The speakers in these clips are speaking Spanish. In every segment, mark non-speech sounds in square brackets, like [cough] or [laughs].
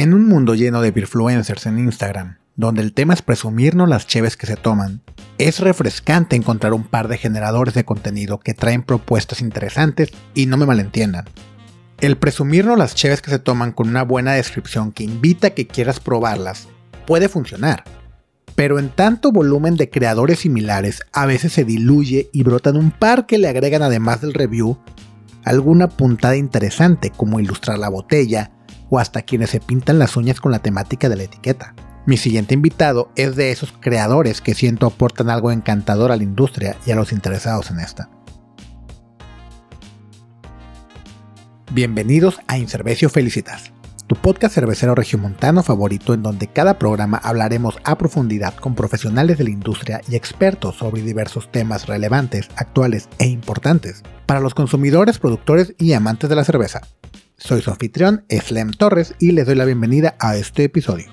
En un mundo lleno de influencers en Instagram, donde el tema es presumirnos las cheves que se toman, es refrescante encontrar un par de generadores de contenido que traen propuestas interesantes y no me malentiendan. El presumirnos las cheves que se toman con una buena descripción que invita a que quieras probarlas puede funcionar, pero en tanto volumen de creadores similares a veces se diluye y brotan un par que le agregan además del review alguna puntada interesante como ilustrar la botella, o hasta quienes se pintan las uñas con la temática de la etiqueta. Mi siguiente invitado es de esos creadores que siento aportan algo encantador a la industria y a los interesados en esta. Bienvenidos a Incervecio Felicitas, tu podcast cervecero regiomontano favorito en donde cada programa hablaremos a profundidad con profesionales de la industria y expertos sobre diversos temas relevantes, actuales e importantes para los consumidores, productores y amantes de la cerveza. Soy su anfitrión, Slem Torres, y les doy la bienvenida a este episodio.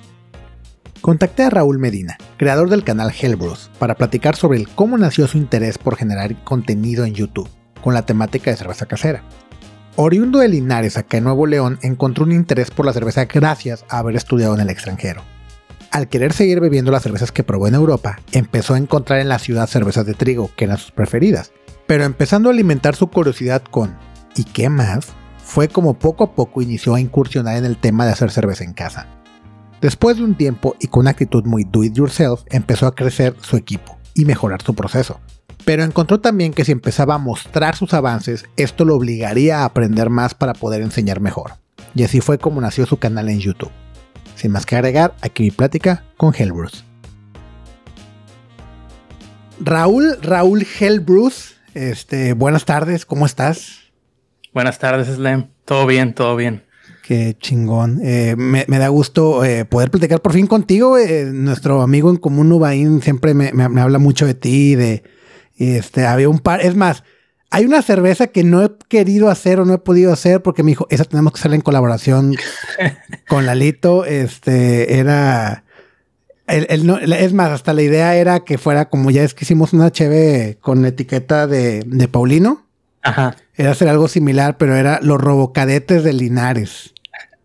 Contacté a Raúl Medina, creador del canal Hellbros, para platicar sobre el cómo nació su interés por generar contenido en YouTube, con la temática de cerveza casera. Oriundo de Linares, acá en Nuevo León, encontró un interés por la cerveza gracias a haber estudiado en el extranjero. Al querer seguir bebiendo las cervezas que probó en Europa, empezó a encontrar en la ciudad cervezas de trigo, que eran sus preferidas, pero empezando a alimentar su curiosidad con ¿y qué más? Fue como poco a poco inició a incursionar en el tema de hacer cerveza en casa. Después de un tiempo y con una actitud muy do it yourself, empezó a crecer su equipo y mejorar su proceso. Pero encontró también que si empezaba a mostrar sus avances, esto lo obligaría a aprender más para poder enseñar mejor. Y así fue como nació su canal en YouTube. Sin más que agregar, aquí mi plática con Hellbruce. Raúl, Raúl Hellbruce, este, buenas tardes, ¿cómo estás? Buenas tardes, Slam. Todo bien, todo bien. Qué chingón. Eh, me, da gusto eh, poder platicar por fin contigo. Eh, nuestro amigo en común, Ubaín, siempre me, habla mucho de ti. De, este, había un par. Es más, hay una cerveza que no he querido hacer o no he podido hacer porque me dijo, esa tenemos que hacerla en colaboración [laughs] con Lalito. Este, era. es más, hasta la idea era que fuera como ya es que hicimos una HB con etiqueta de, de Paulino. Ajá. Era hacer algo similar, pero era los robocadetes de Linares.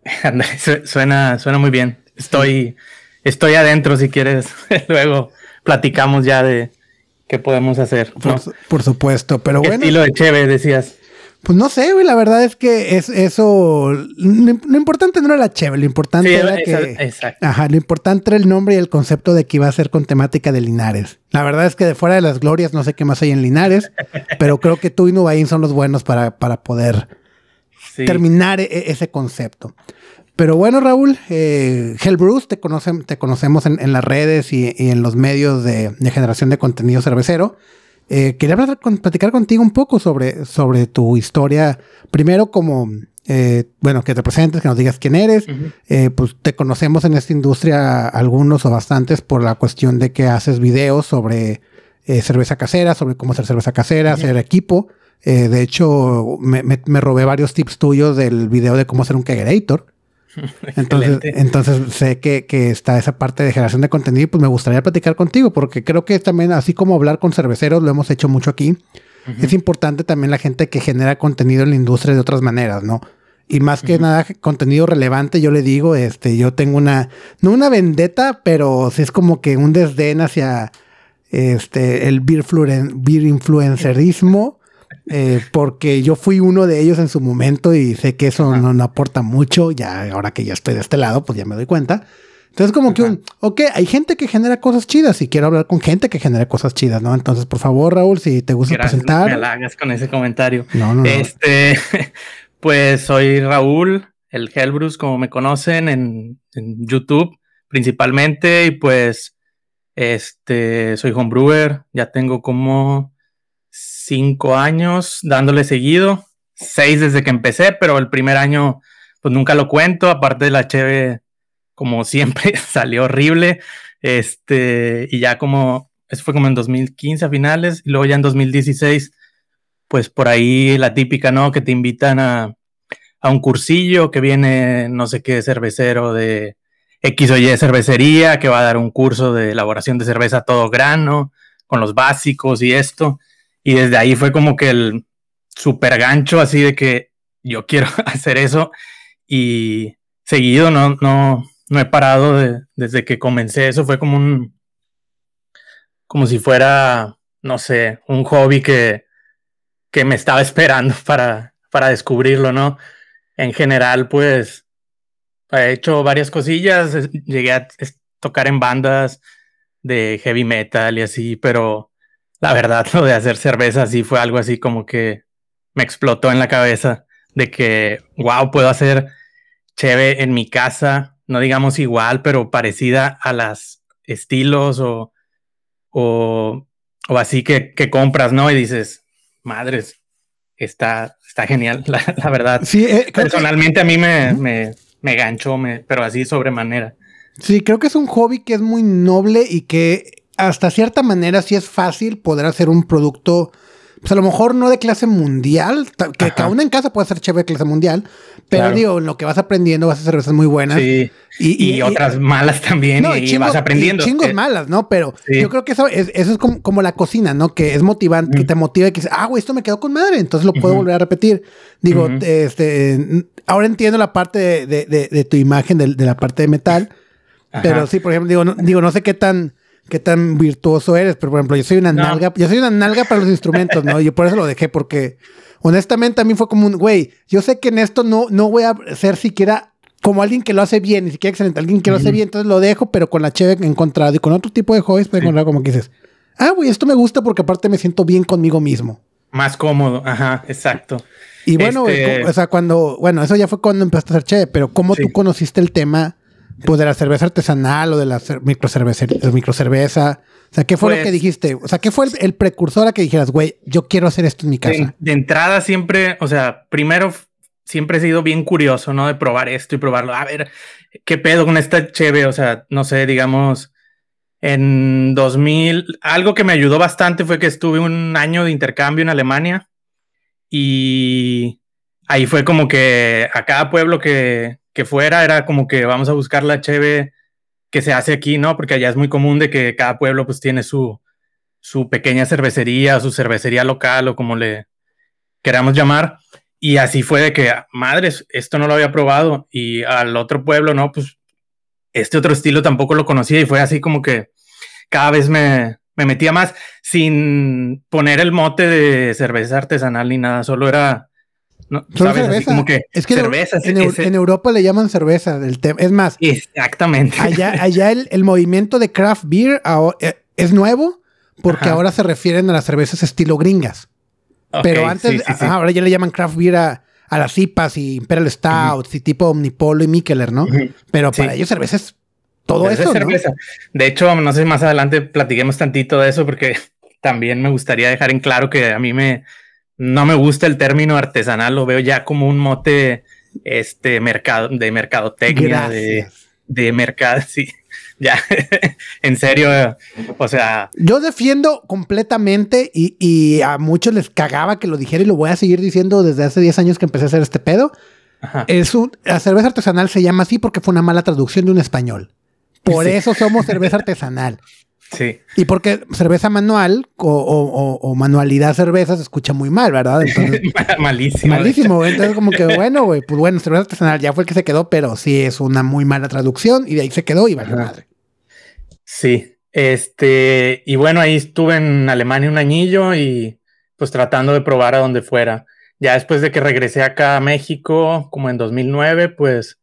[laughs] suena, suena muy bien. Estoy, estoy adentro si quieres. [laughs] Luego platicamos ya de qué podemos hacer. Por, supuesto, pero ¿Qué bueno. Estilo de Cheve, decías. Pues no sé, güey, la verdad es que es eso, lo, importante no era la chévere, lo importante era que... Exacto. Ajá, lo importante era el nombre y el concepto de que iba a ser con temática de Linares. La verdad es que de fuera de las glorias no sé qué más hay en Linares, [laughs] pero creo que tú y Nubaín son los buenos para, para poder terminar e, e, ese concepto. Pero bueno, Raúl, eh, Bruce, te, te conocemos en, las redes y, en los medios de, de generación de contenido cervecero. Eh, quería platicar contigo un poco sobre, sobre tu historia. Primero, como, eh, bueno, que te presentes, que nos digas quién eres. Eh, pues te conocemos en esta industria algunos o bastantes por la cuestión de que haces videos sobre cerveza casera, sobre cómo hacer cerveza casera, hacer equipo. de hecho, me, me, robé varios tips tuyos del video de cómo hacer un kegerator. [laughs] Entonces, entonces sé que, está esa parte de generación de contenido y pues me gustaría platicar contigo porque creo que también así como hablar con cerveceros lo hemos hecho mucho aquí, es importante también la gente que genera contenido en la industria de otras maneras, ¿no? Y más que nada contenido relevante, yo le digo, este, yo tengo una, no una vendetta, pero sí es como que un desdén hacia este, el beer, beer influencerismo eh, porque yo fui uno de ellos en su momento y sé que eso no, aporta mucho. Ya ahora que ya estoy de este lado, pues ya me doy cuenta. Entonces, como que un, ok, hay gente que genera cosas chidas y quiero hablar con gente que genera cosas chidas, ¿no? Entonces, por favor, Raúl, si te gusta presentar. No me hagas con ese comentario. No, no. Este, [laughs] pues soy Raúl, el Hellbruce, como me conocen en, en, YouTube principalmente, y pues, este, soy homebrewer, ya tengo como cinco años dándole seguido, seis desde que empecé, pero el primer año pues nunca lo cuento, aparte de la cheve como siempre [laughs] salió horrible, este, y ya como, eso fue como en 2015 a finales, y luego ya en 2016, pues por ahí la típica, ¿no? Que te invitan a, a un cursillo que viene no sé qué cervecero de X o Y cervecería, que va a dar un curso de elaboración de cerveza todo grano, con los básicos y esto. Y desde ahí fue como que el super gancho así de que yo [laughs] quiero hacer eso. Y, seguido, no, no, no he parado desde que comencé. Eso fue como un, como si fuera, no sé, un hobby que, que me estaba esperando [laughs] para, para descubrirlo, ¿no? En general, pues, he hecho varias cosillas, llegué a tocar en bandas de heavy metal y así, pero la verdad, [laughs] lo de hacer cerveza sí fue algo así como que me explotó en la cabeza de que, wow, puedo hacer cheve en mi casa, no digamos igual, pero parecida a las estilos o, o, o así que, que, compras, ¿no? Y dices, madres, está, está genial, [laughs] la, verdad. Sí, eh, Personalmente a mí me, me, me ganchó, me, pero así sobremanera. Sí, creo que es un hobby que es muy noble y que hasta cierta manera sí es fácil poder hacer un producto pues a lo mejor no de clase mundial, que cada uno en casa puede ser chévere de clase mundial, pero digo, en lo que vas aprendiendo vas a hacer cervezas muy buenas. Sí. Y, otras malas también, y, vas aprendiendo. chingos malas, ¿no? Pero yo creo que eso es, eso es como, la cocina, ¿no? Que es motivante, que te motiva y que dices, ah, güey, esto me quedó con madre, entonces lo puedo volver a repetir. Digo, este, ahora entiendo la parte de, tu imagen, de, la parte de metal, pero sí, por ejemplo, digo, digo, no sé qué tan qué tan virtuoso eres, pero por ejemplo, yo soy una nalga, yo soy una nalga para los instrumentos, ¿no? Yo por eso lo dejé, porque honestamente a mí fue como un, güey, yo sé que en esto no, no voy a ser siquiera como alguien que lo hace bien, ni siquiera excelente, alguien que lo hace bien, entonces lo dejo, pero con la cheve encontrado y con otro tipo de hobbies, puedo encontrar como que dices, ah, güey, esto me gusta porque aparte me siento bien conmigo mismo. Más cómodo, ajá, exacto. Y bueno, este o sea, cuando, bueno, eso ya fue cuando empezaste a hacer cheve, pero ¿cómo tú conociste el tema? Pues de la cerveza artesanal o de la microcerveza, microcerveza. O sea, ¿qué fue lo que pues dijiste? O sea, ¿qué fue el, precursor a que dijeras, güey, yo quiero hacer esto en mi casa? De, entrada siempre, o sea, primero siempre he sido bien curioso, ¿no? De probar esto y probarlo. A ver, ¿qué pedo con esta cheve? O sea, no sé, digamos, en 2000, algo que me ayudó bastante fue que estuve un año de intercambio en Alemania y ahí fue como que a cada pueblo que, que fuera, era como que vamos a buscar la cheve que se hace aquí, ¿no? Porque allá es muy común de que cada pueblo pues tiene su, su pequeña cervecería, su cervecería local o como le queramos llamar. Y así fue de que, madres, esto no lo había probado. Y al otro pueblo, no, pues este otro estilo tampoco lo conocía y fue así como que cada vez me, me metía más sin poner el mote de cerveza artesanal ni nada, solo era no, como que es que cerveza, en, Europa le llaman cerveza tema. Es más, exactamente. Allá, [laughs] allá el, movimiento de craft beer eh, es nuevo porque ahora se refieren a las cervezas estilo gringas. Pero antes, ahora ya le llaman craft beer a, las IPAs y Imperial Stouts y tipo Omnipolo y Mikkeller, ¿no? Pero para ellos cerveza es todo eso. cerveza. De hecho, no sé si más adelante platiquemos tantito de eso porque [laughs] también me gustaría dejar en claro que a mí me, no me gusta el término artesanal, lo veo ya como un mote este mercado de mercadotecnia de, de mercado, [laughs] sí. Ya, en serio, o sea. Yo defiendo completamente y, a muchos les cagaba que lo dijera y lo voy a seguir diciendo desde hace 10 años que empecé a hacer este pedo. Es un, la cerveza artesanal se llama así porque fue una mala traducción de un español. Por eso somos cerveza artesanal. Sí. Y porque cerveza manual o, manualidad cerveza se escucha muy mal, ¿verdad? [laughs] malísimo. Malísimo. Entonces, como que bueno, güey, pues bueno, cerveza artesanal ya fue el que se quedó, pero sí es una muy mala traducción y de ahí se quedó y vale madre. Sí. Este, y bueno, ahí estuve en Alemania un añillo y pues tratando de probar a donde fuera. Ya después de que regresé acá a México, como en 2009, pues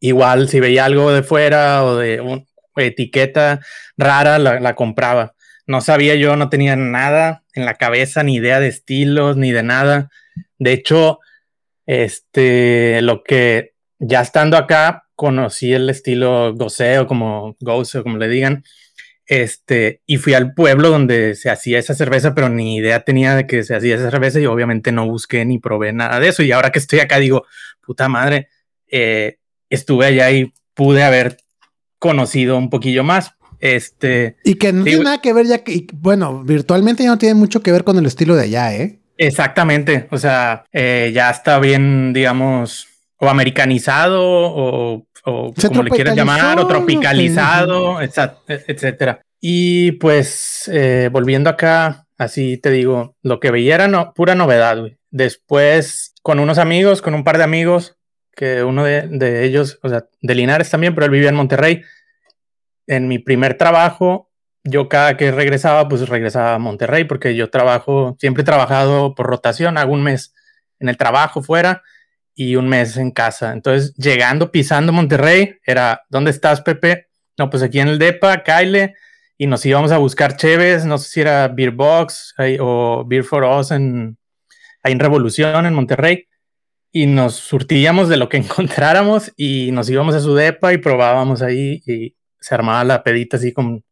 igual si veía algo de fuera o de un, etiqueta rara, la, compraba. No sabía yo, no tenía nada en la cabeza, ni idea de estilos, ni de nada. De hecho, este, lo que ya estando acá, conocí el estilo goseo, como Gose, o como le digan. Este, y fui al pueblo donde se hacía esa cerveza, pero ni idea tenía de que se hacía esa cerveza y obviamente no busqué ni probé nada de eso. Y ahora que estoy acá digo, puta madre, eh, estuve allá y pude haber conocido un poquillo más. Este. Y que no tiene nada que ver ya que, bueno, virtualmente ya no tiene mucho que ver con el estilo de allá, ¿eh? Exactamente. O sea, eh, ya está bien, digamos, o americanizado o, como le quieras llamar, o tropicalizado, etcétera. Y pues, eh, volviendo acá, así te digo, lo que veía era no, pura novedad, Después, con unos amigos, con un par de amigos, que uno de, ellos, o sea, de Linares también, pero él vivía en Monterrey. En mi primer trabajo, yo cada que regresaba, pues regresaba a Monterrey, porque yo trabajo, siempre he trabajado por rotación, hago un mes en el trabajo fuera y un mes en casa. Entonces, llegando, pisando Monterrey, era, ¿dónde estás, Pepe? No, pues aquí en el DEPA, Kyle, y nos íbamos a buscar cheves, no sé si era Beer Box o Beer for Us en, ahí en Revolución, en Monterrey y nos surtíamos de lo que [laughs] encontráramos y nos íbamos a su depa y probábamos ahí y se armaba la pedita así con,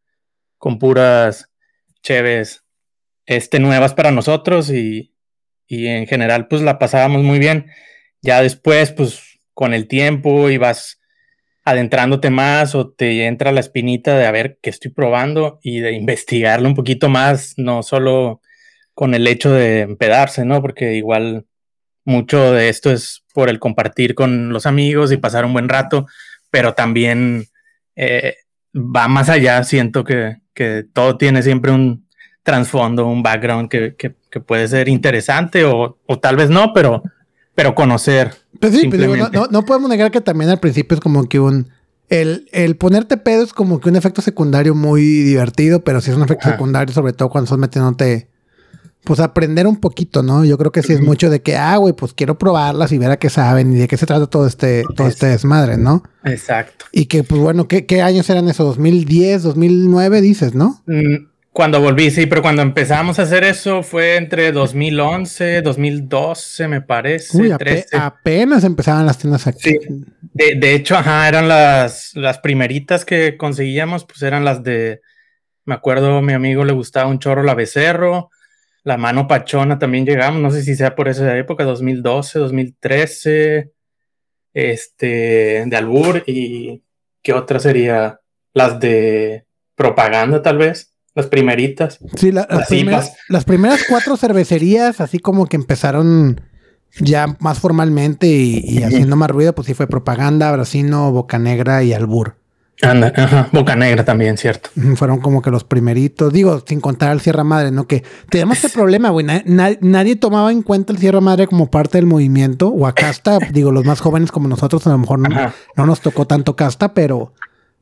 con puras cheves este, nuevas para nosotros y, y en general pues la pasábamos muy bien. Ya después pues con el tiempo ibas adentrándote más o te entra la espinita de a ver qué estoy probando y de investigarlo un poquito más, no solo con el hecho de empedarse, ¿no? Porque igual mucho de esto es por el compartir con los amigos y pasar un buen rato, pero también eh, va más allá. Siento que, todo tiene siempre un trasfondo, un background que, puede ser interesante o, tal vez no, pero, pero conocer. Pues sí, pues no, podemos negar que también al principio es como que un... El, el, ponerte pedo es como que un efecto secundario muy divertido, pero si es un efecto secundario, sobre todo cuando estás metiéndote pues aprender un poquito, ¿no? Yo creo que sí es mucho de que, ah, güey, pues quiero probarlas y ver a qué saben y de qué se trata todo este, todo este desmadre, ¿no? Exacto. Y que, pues bueno, ¿qué, qué años eran esos? ¿2010, 2009, dices, no? Mm, cuando volví, sí, pero cuando empezamos a hacer eso fue entre 2011, 2012, me parece. Uy, apenas empezaban las tiendas aquí. Sí. De, de, hecho, ajá, eran las, las primeritas que conseguíamos, pues eran las de, me acuerdo, a mi amigo le gustaba un chorro la Becerro, la mano pachona también llegamos, no sé si sea por esa época, 2012, 2013, este, de Albur y qué otra sería las de propaganda tal vez, las primeritas. Sí, las, primeras, las primeras cuatro cervecerías, así como que empezaron ya más formalmente y, haciendo más ruido, pues sí fue propaganda, Brasino, Boca Negra y Albur. Anda, ajá, Boca Negra también, cierto. Fueron como que los primeritos, digo, sin contar al Sierra Madre, ¿no? Que tenemos este problema, güey. nadie tomaba en cuenta el Sierra Madre como parte del movimiento, o a casta, [laughs] digo, los más jóvenes como nosotros, a lo mejor no, nos tocó tanto casta, pero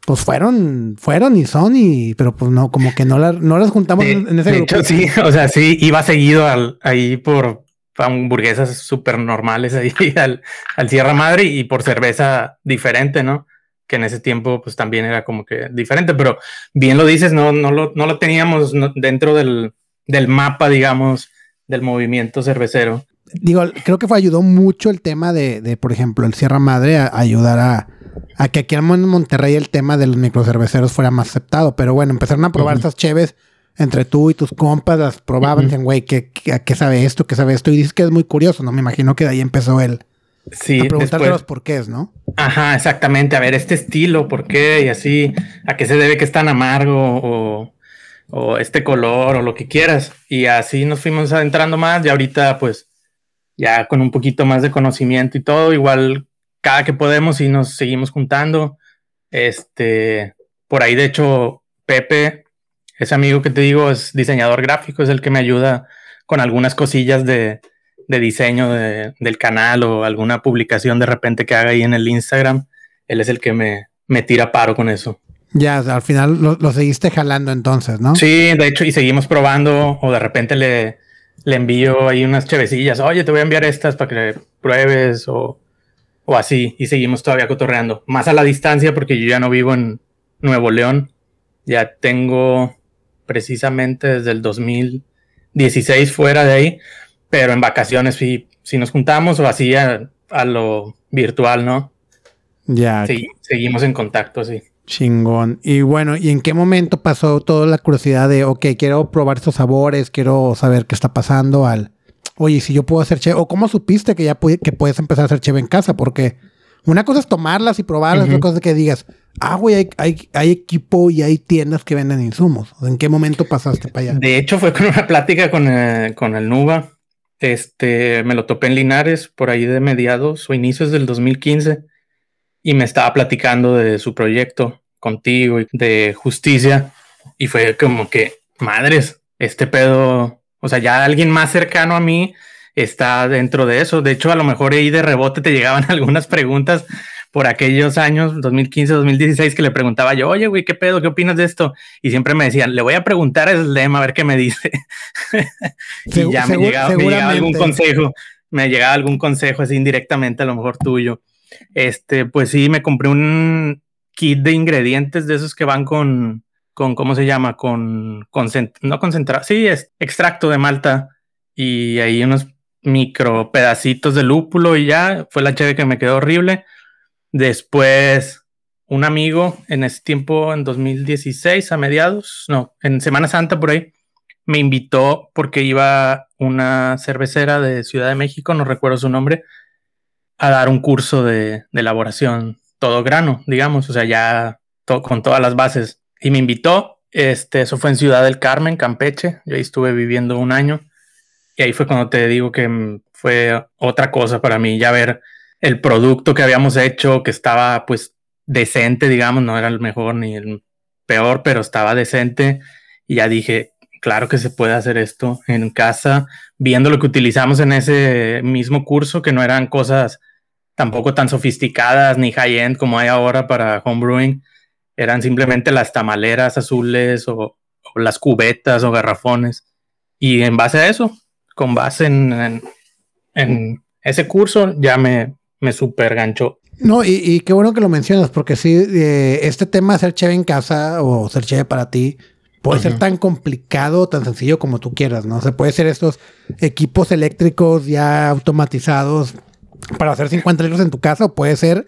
pues fueron, fueron y son, y, pero pues no, como que no, no las juntamos en ese de Hecho, sí, o sea, sí, iba seguido al, ahí por hamburguesas súper normales ahí [laughs] al, al Sierra Madre y por cerveza diferente, ¿no? Que en ese tiempo pues también era como que diferente, pero bien lo dices, no, no, lo, no lo teníamos dentro del, del, mapa, digamos, del movimiento cervecero. Digo, creo que fue, ayudó mucho el tema de, de por ejemplo, el Sierra Madre a, ayudar a, a, que aquí en Monterrey el tema de los microcerveceros fuera más aceptado, pero bueno, empezaron a probar estas cheves entre tú y tus compas, las probaban, uh güey, ¿qué, qué, sabe esto? ¿Qué sabe esto? Y dices que es muy curioso, ¿no? Me imagino que de ahí empezó el, Sí, a preguntarle los porqués, ¿no? Ajá, exactamente. A ver, este estilo, ¿por qué? Y así, ¿a qué se debe que es tan amargo? O, o este color, o lo que quieras. Y así nos fuimos adentrando más. Y ahorita, pues, ya con un poquito más de conocimiento y todo, igual cada que podemos y nos seguimos juntando. Este, por ahí, de hecho, Pepe, ese amigo que te digo, es diseñador gráfico, es el que me ayuda con algunas cosillas de, de diseño del canal o alguna publicación de repente que haga ahí en el Instagram, él es el que me, me tira paro con eso. Ya, al final lo, seguiste jalando entonces, ¿no? Sí, de hecho, y seguimos probando, o de repente le, le envío ahí unas chevecillas, oye, te voy a enviar estas para que pruebes, o, o así, y seguimos todavía cotorreando. Más a la distancia, porque yo ya no vivo en Nuevo León, ya tengo precisamente desde el 2016 fuera de ahí, pero en vacaciones sí, si nos juntamos o así a, lo virtual, ¿no? Ya. Sí, seguimos en contacto, sí. Chingón. Y bueno, ¿y en qué momento pasó toda la curiosidad de, ok, quiero probar estos sabores, quiero saber qué está pasando al, oye, si yo puedo hacer cheve, o cómo supiste que ya que puedes empezar a hacer cheve en casa, porque una cosa es tomarlas y probarlas, otra cosa es que digas, ah, güey, hay, hay, equipo y hay tiendas que venden insumos. ¿En qué momento pasaste para allá? De hecho, fue con una plática con, eh, con el Nuba este, me lo topé en Linares por ahí de mediados o inicios del 2015 y me estaba platicando de su proyecto contigo y de justicia y fue como que, madres, este pedo, o sea, ya alguien más cercano a mí está dentro de eso. De hecho, a lo mejor ahí de rebote te llegaban [laughs] algunas preguntas por aquellos años, 2015, 2016, que le preguntaba yo, oye, güey, ¿qué pedo? ¿Qué opinas de esto? Y siempre me decían, le voy a preguntar a Slim a ver qué me dice. [laughs] y ya me llegaba, algún consejo, me llegaba algún consejo así indirectamente, a lo mejor tuyo. Este, pues sí, me compré un kit de ingredientes de esos que van con, con ¿cómo se llama? Con, no concentrado, sí, es extracto de malta y ahí unos micro pedacitos de lúpulo y ya fue la cheve que me quedó horrible Después, un amigo en ese tiempo, en 2016, a mediados, no, en Semana Santa por ahí, me invitó porque iba una cervecera de Ciudad de México, no recuerdo su nombre, a dar un curso de, elaboración todo grano, digamos, o sea, ya con todas las bases. Y me invitó, este, eso fue en Ciudad del Carmen, Campeche, yo ahí estuve viviendo un año. Y ahí fue cuando te digo que fue otra cosa para mí, ya ver el producto que habíamos hecho, que estaba pues decente, digamos, no era el mejor ni el peor, pero estaba decente. Y ya dije, claro que se puede hacer esto en casa, viendo lo que utilizamos en ese mismo curso, que no eran cosas tampoco tan sofisticadas ni high-end como hay ahora para homebrewing, eran simplemente las tamaleras azules o, las cubetas o garrafones. Y en base a eso, con base en, en ese curso, ya me, me super ganchó. No, y, qué bueno que lo mencionas, porque sí, eh, este tema de ser cheve en casa o ser cheve para ti puede ser tan complicado, tan sencillo como tú quieras, ¿no? se puede ser estos equipos eléctricos ya automatizados para hacer 50 litros en tu casa, o puede ser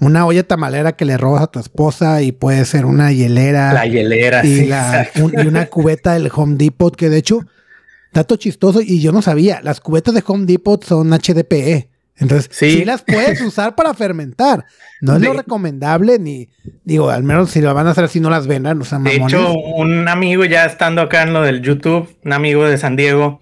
una olla tamalera que le robas a tu esposa y puede ser una hielera. La hielera, y, y una cubeta del Home Depot, que de hecho, dato chistoso, y yo no sabía, las cubetas de Home Depot son HDPE. Entonces, sí. las puedes [laughs] usar para fermentar. No es lo recomendable, ni digo, al menos si lo van a hacer así, no las vendan. O sea, de hecho, un amigo ya estando acá en lo del YouTube, un amigo de San Diego,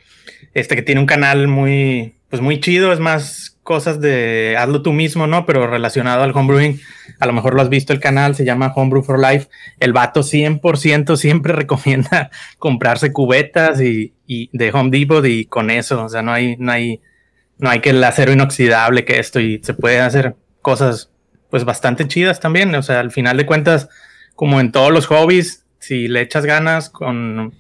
este que tiene un canal muy, pues muy chido, es más cosas de hazlo tú mismo, ¿no? Pero relacionado al homebrewing. A lo mejor lo has visto el canal, se llama Homebrew for Life. El vato 100% siempre [laughs] recomienda comprarse cubetas y, y de Home Depot y con eso, o sea, no hay, no hay no hay que el acero inoxidable que esto y se puede hacer cosas pues bastante chidas también. O sea, al final de cuentas, como en todos los hobbies, si le echas ganas con,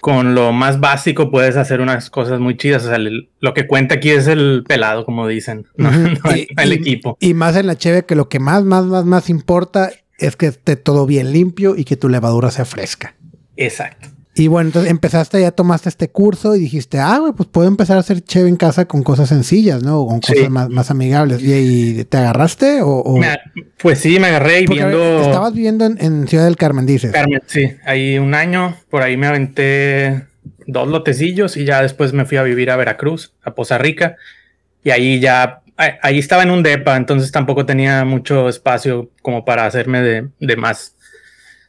con lo más básico, puedes hacer unas cosas muy chidas. O sea, lo que cuenta aquí es el pelado, como dicen, no, [laughs] el equipo. Y más en la cheve que lo que más, más, más, más importa es que esté todo bien limpio y que tu levadura sea fresca. Exacto. Y bueno, entonces empezaste, ya tomaste este curso y dijiste, ah, güey, pues puedo empezar a hacer cheve en casa con cosas sencillas, ¿no? Con cosas más, amigables. ¿Y, te agarraste? O, pues sí, me agarré y viendo. estabas viviendo en, Ciudad del Carmen, dices. Carmen, sí. Ahí un año, por ahí me aventé dos lotecillos y ya después me fui a vivir a Veracruz, a Poza Rica. Y ahí ya, ahí estaba en un depa, entonces tampoco tenía mucho espacio como para hacerme de, de más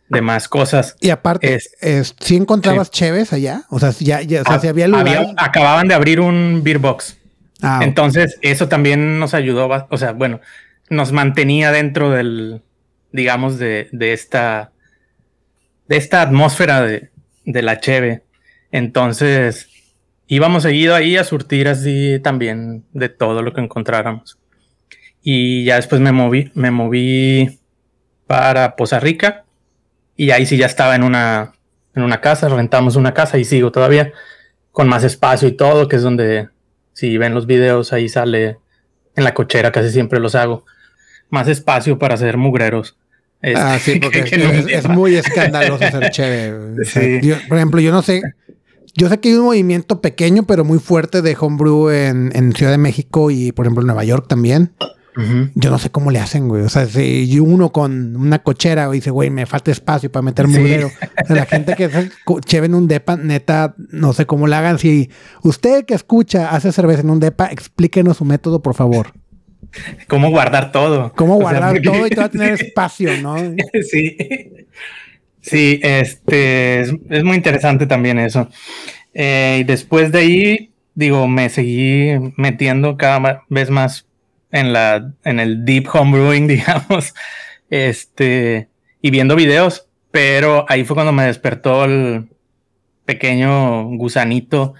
de más cosas. Y aparte, es, ¿sí encontrabas cheves allá? O sea, ya, ya o sea, si había lugar. acababan de abrir un beer box. Ah, Entonces, eso también nos ayudó, o sea, bueno, nos mantenía dentro del, digamos, de, de esta, de esta atmósfera de, de la cheve. Entonces, íbamos seguido ahí a surtir así también de todo lo que encontráramos. Y ya después me moví, me moví para Poza Rica y ahí sí ya estaba en una, en una casa, rentamos una casa y sigo todavía con más espacio y todo, que es donde, si ven los videos, ahí sale en la cochera, casi siempre los hago. Más espacio para hacer mugreros. ah, sí, [laughs] porque es, muy escandaloso ser chévere. por ejemplo, yo no sé, yo sé que hay un movimiento pequeño pero muy fuerte de homebrew en, en Ciudad de México y por ejemplo en Nueva York también. Yo no sé cómo le hacen, güey. O sea, si uno con una cochera dice, güey, me falta espacio para meter mugrero. la [laughs] gente que cheve en un depa, neta, no sé cómo le hagan. Si usted que escucha hace cerveza en un depa, explíquenos su método, por favor. ¿Cómo guardar todo? ¿Cómo guardar todo y todo tener [laughs] espacio, no? sí. Sí, este es, muy interesante también eso. Eh, y después de ahí, digo, me seguí metiendo cada vez más en la, en el deep homebrewing, [laughs] digamos, este, y viendo videos, pero ahí fue cuando me despertó el pequeño gusanito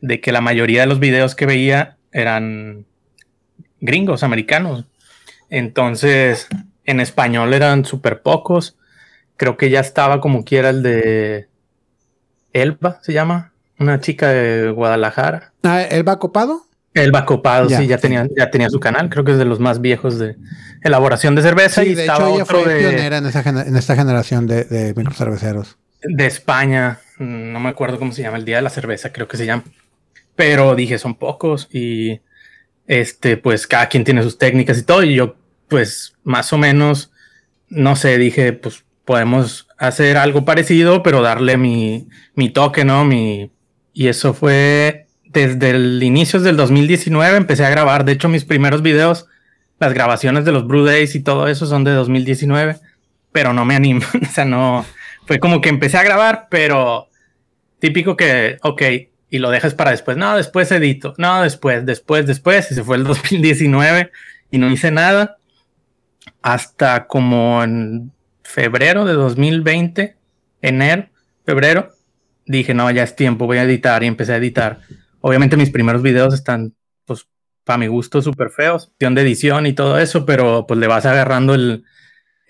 de que la mayoría de los videos que veía eran gringos, americanos. Entonces, en español eran súper pocos. Creo que ya estaba como quiera el de Elba, se llama, una chica de Guadalajara. Ah, ¿Elba Copado? Elba Copado, sí, ya tenía, ya tenía su canal, creo que es de los más viejos de elaboración de cerveza. y de hecho ella fue pionera en, esta generación de, de microcerveceros. De España, no me acuerdo cómo se llama, el Día de la Cerveza, creo que se llama. Pero dije, son pocos y este, pues cada quien tiene sus técnicas y todo. Y yo, pues más o menos, no sé, dije, pues podemos hacer algo parecido, pero darle mi, mi toque, ¿no? Mi, y eso fue desde el inicio del 2019, empecé a grabar. De hecho, mis primeros videos, las grabaciones de los Brew Days y todo eso son de 2019, pero no me animo. [laughs] o sea, no, fue como que empecé a grabar, pero típico que, ok, y lo dejas para después. No, después edito. No, después, después, después. Y se fue el 2019 y no hice nada. Hasta como en febrero de 2020, enero, febrero, dije, no, ya es tiempo, voy a editar y empecé a editar. Obviamente mis primeros videos están, pues, para mi gusto, súper feos, de edición y todo eso, pero pues le vas agarrando el,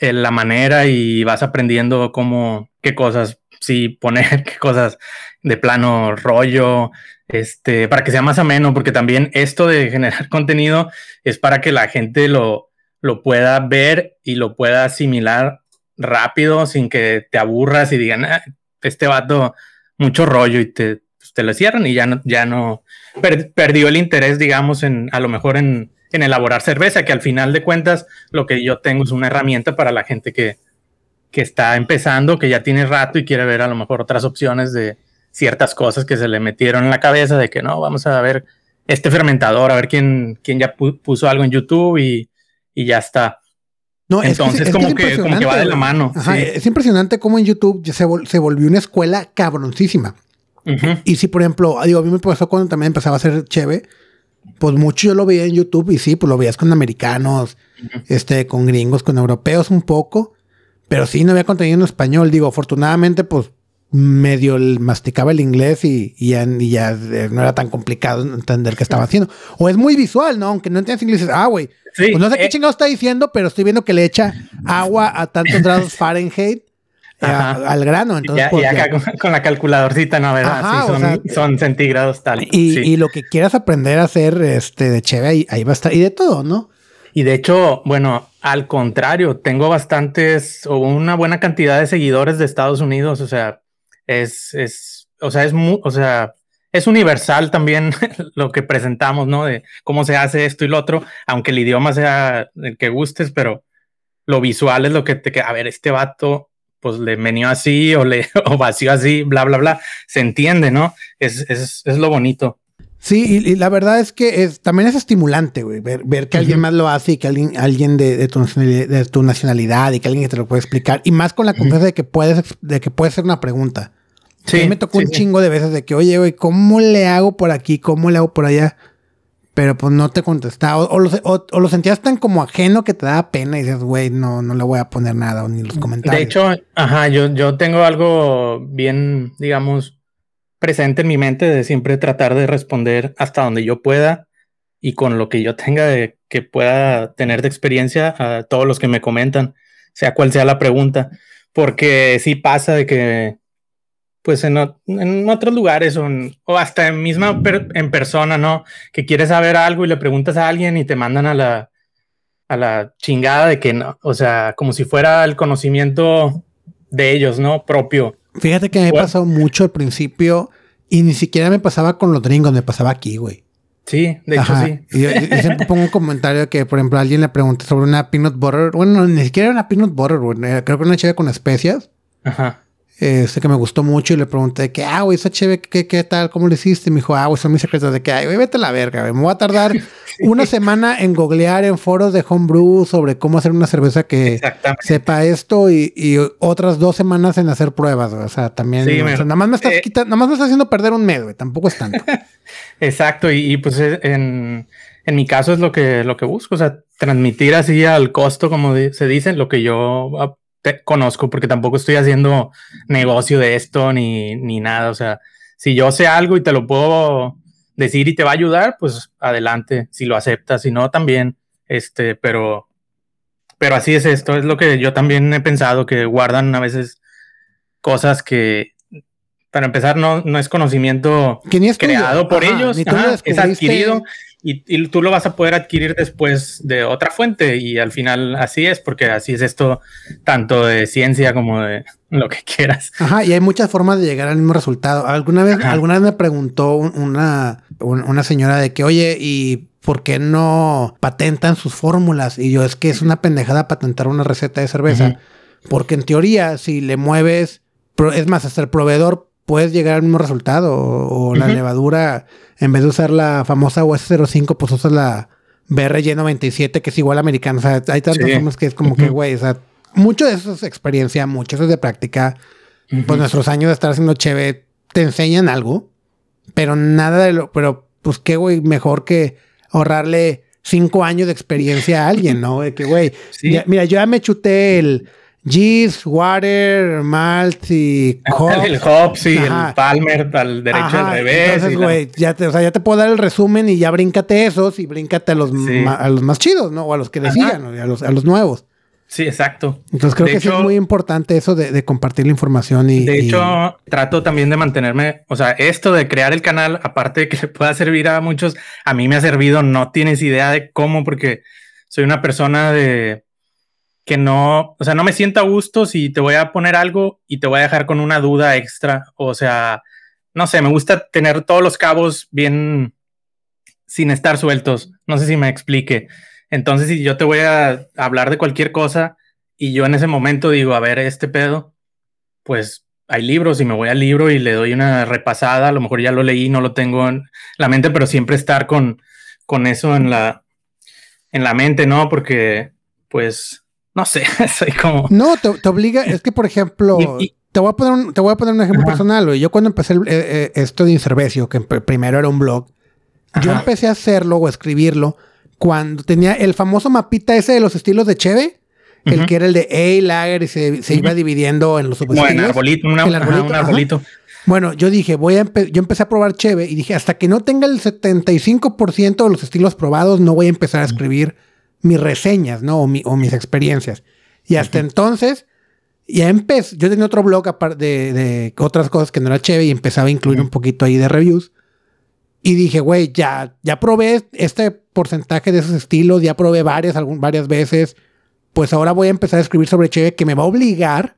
la manera y vas aprendiendo cómo, qué cosas sí poner, [laughs] qué cosas de plano rollo, este, para que sea más ameno, porque también esto de generar [laughs] contenido es para que la gente lo, lo pueda ver y lo pueda asimilar rápido sin que te aburras y digan, ah, este vato, mucho rollo y te, pues, te lo cierran y ya no, ya no perdió el interés, digamos, en a lo mejor en, en elaborar cerveza, que al final de cuentas lo que yo tengo es una herramienta para la gente que, que está empezando, que ya tiene rato y quiere ver a lo mejor otras opciones de ciertas cosas que se le metieron en la cabeza de que no, vamos a ver este fermentador, a ver quién, quién ya puso algo en YouTube y, y ya está. No, Entonces, es como, que, como, que, va de la mano. Es impresionante cómo en YouTube se, se volvió una escuela cabroncísima. Y si, por ejemplo, digo, a mí me pasó cuando también empezaba a hacer cheve, pues mucho yo lo veía en YouTube y sí, pues lo veías con americanos, este, con gringos, con europeos un poco. Pero sí, no había contenido en español. Digo, afortunadamente, pues medio masticaba el inglés y, ya, eh, no era tan complicado entender qué estaba haciendo. O es muy visual, ¿no? Aunque no entiendas inglés, ah, güey. pues no sé qué eh, chingado está diciendo, pero estoy viendo que le echa agua a tantos [laughs] grados Fahrenheit. Al grano. Entonces, y, pues, acá con, la calculadorcita, ¿no? ¿verdad? sí, son, centígrados tal. Y, y, lo que quieras aprender a hacer este, de chévere, ahí, ahí va a estar. Y de todo, ¿no? Y de hecho, bueno, al contrario, tengo bastantes o una buena cantidad de seguidores de Estados Unidos. O sea, es, es, o sea, es muy, o sea, es universal también [laughs] lo que presentamos, ¿no? De cómo se hace esto y lo otro, aunque el idioma sea el que gustes, pero lo visual es lo que te, a ver, este vato, pues le menió así o le [laughs] o vació así, bla, bla, bla. Se entiende, ¿no? Es, es, es lo bonito. Sí, y, la verdad es que es, también es estimulante, güey, ver, que alguien más lo hace y que alguien, alguien de, tu, de, tu, nacionalidad y que alguien te lo puede explicar. Y más con la confianza de que puedes, de que puedes hacer una pregunta. Sí, a mí me tocó un chingo de veces de que, oye, güey, ¿cómo le hago por aquí? ¿Cómo le hago por allá? Pero pues no te contestaba. O, lo, sentías tan como ajeno que te daba pena y dices, güey, no, no le voy a poner nada, ni los comentarios. De hecho, ajá, yo, yo tengo algo bien, digamos, presente en mi mente de siempre tratar de responder hasta donde yo pueda y con lo que yo tenga de que pueda tener de experiencia a todos los que me comentan, sea cual sea la pregunta, porque sí pasa de que pues en, otros lugares o, hasta en misma en persona, ¿no? Que quieres saber algo y le preguntas a alguien y te mandan a la, a la chingada de que no, o sea, como si fuera el conocimiento de ellos, ¿no? Propio. Fíjate que me pasó mucho al principio y ni siquiera me pasaba con los gringos, me pasaba aquí, güey. Sí, de hecho sí. Y yo, siempre pongo un comentario que, por ejemplo, alguien le pregunta sobre una peanut butter. Bueno, ni siquiera era una peanut butter, güey. Creo que una chévere con especias. Ajá. Este que me gustó mucho y le pregunté que, ah, güey, esa chévere, ¿qué, ¿qué, tal? ¿Cómo lo hiciste? Y me dijo, ah, güey, son mis secretos de que, ay, güey, vete a la verga, güey. Me voy a tardar [laughs] una semana en googlear en foros de homebrew sobre cómo hacer una cerveza que sepa esto y, y, otras dos semanas en hacer pruebas, güey. O sea, también, nada más me estás eh, quitando, nada más me estás haciendo perder un mes, güey. Tampoco es tanto. [laughs] Exacto. Y, y pues eh, en, en, mi caso es lo que, lo que busco, o sea, transmitir así al costo, como se dice, lo que yo te conozco porque tampoco estoy haciendo negocio de esto ni, ni nada. O sea, si yo sé algo y te lo puedo decir y te va a ayudar, pues adelante, si lo aceptas, si no, también, este, pero, pero así es esto, es lo que yo también he pensado, que guardan a veces cosas que, para empezar, no, no es conocimiento creado por ellos, es adquirido y, tú lo vas a poder adquirir después de otra fuente y al final así es, porque así es esto tanto de ciencia como de [laughs] lo que quieras. Ajá, y hay muchas formas de llegar al mismo resultado. Alguna vez, alguna vez me preguntó una, una señora de que, oye, ¿y por qué no patentan sus fórmulas? Y yo, es que es una pendejada patentar una receta de cerveza, porque en teoría, si le mueves, es más, hasta el proveedor puedes llegar al mismo resultado. O, la levadura, en vez de usar la famosa US05, pues usas la BRY97, que es igual americana. O sea, hay tantas formas que es como que, güey, o sea, mucho de eso es experiencia, mucho eso es de práctica. Pues nuestros años de estar haciendo cheve te enseñan algo, pero nada de lo, pero pues qué, güey, mejor que ahorrarle cinco años de experiencia a alguien, ¿no? De que, güey, mira, yo ya me chuté el Gis, Water, Malt y. [laughs] El Hops y el Palmer al derecho al revés. Entonces, güey, ya te, o sea, ya te puedo dar el resumen y ya bríncate esos y bríncate a los, a los más chidos, ¿no? O a los que sigan, a, los, a los nuevos. Sí, exacto. Entonces creo que es muy importante eso de, compartir la información y... De hecho, trato también de mantenerme, o sea, esto de crear el canal, aparte de que [laughs] le pueda servir a muchos, a mí me ha servido, no tienes idea de cómo, porque soy una persona de que no, o sea, no me siento a gusto si te voy a poner algo y te voy a dejar con una duda extra. O sea, no sé, me gusta tener todos los cabos bien sin estar sueltos. No sé si me explique. Entonces, si yo te voy a hablar de cualquier cosa y yo en ese momento digo, a ver, este pedo, pues hay libros y me voy al libro y le doy una repasada. A lo mejor ya lo leí, no lo tengo en la mente, pero siempre estar con, con eso en la, en la mente, ¿no? Porque, pues, no sé, [laughs] soy como... No, te, obliga, es que por ejemplo, te, voy a poner un, te voy a poner un ejemplo personal, Yo cuando empecé eh, eh, esto de Inservecio, que primero era un blog, yo empecé a hacerlo o a escribirlo cuando tenía el famoso mapita ese de los estilos de Cheve, el que era el de A, Lager, y se, iba dividiendo en los subestilos. Bueno, arbolito, un arbolito. Bueno, yo dije, voy a yo empecé a probar Cheve y dije, hasta que no tenga el 75% de los estilos probados, no voy a empezar a escribir mis reseñas, ¿no? O, mis experiencias. Y hasta entonces, ya empecé, yo tenía otro blog aparte de, otras cosas que no era chévere y empezaba a incluir un poquito ahí de reviews. Y dije, güey, ya, ya probé este porcentaje de esos estilos, ya probé varias, varias veces. Pues ahora voy a empezar a escribir sobre Cheve que me va a obligar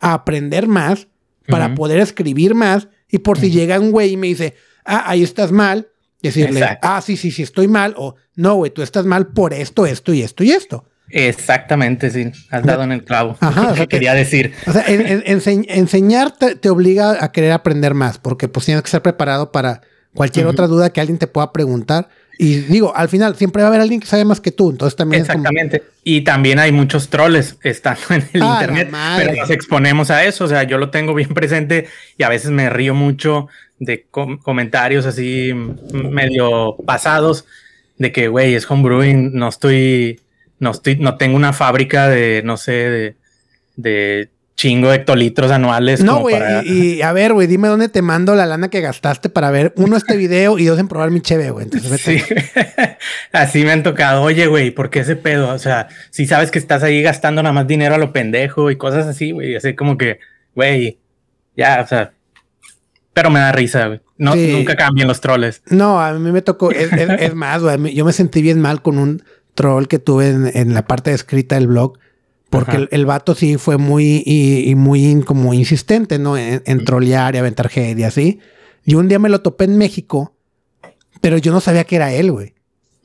a aprender más para poder escribir más. Y por si llega un güey y me dice, ah, ahí estás mal, decirle, ah, sí, sí, sí, estoy mal, o no, güey, tú estás mal por esto, esto y esto y esto. Exactamente, sí, has dado en el clavo. Ajá, que quería decir. O sea, enseñar te, obliga a querer aprender más, porque pues tienes que estar preparado para cualquier otra duda que alguien te pueda preguntar. Y digo, al final siempre va a haber alguien que sabe más que tú, entonces también Exactamente. Y también hay muchos troles estando en el ah, internet, pero nos exponemos a eso, o sea, yo lo tengo bien [laughs] presente y a veces me río mucho de comentarios así medio pasados de que, güey, es homebrewing, no estoy, no estoy, no tengo una fábrica de, no sé, de, de chingo de hectolitros anuales. No, güey, y, a ver, güey, dime dónde te mando la lana que gastaste para ver, uno, este video y dos, en probar mi cheve, güey. Entonces, sí, [laughs] así me han tocado. Oye, güey, ¿por qué ese pedo? O sea, si sabes que estás ahí gastando nada más dinero a lo pendejo y cosas así, güey, así como que, güey, ya, o sea, pero me da risa, güey. No, Nunca cambian los troles. No, a mí me tocó. Es, más, güey. Yo me sentí bien mal con un troll que tuve en, la parte escrita del blog. Porque el, vato sí fue muy, y, muy como insistente, ¿no? En, trolear y aventar hate y así. Y un día me lo topé en México, pero yo no sabía que era él, güey.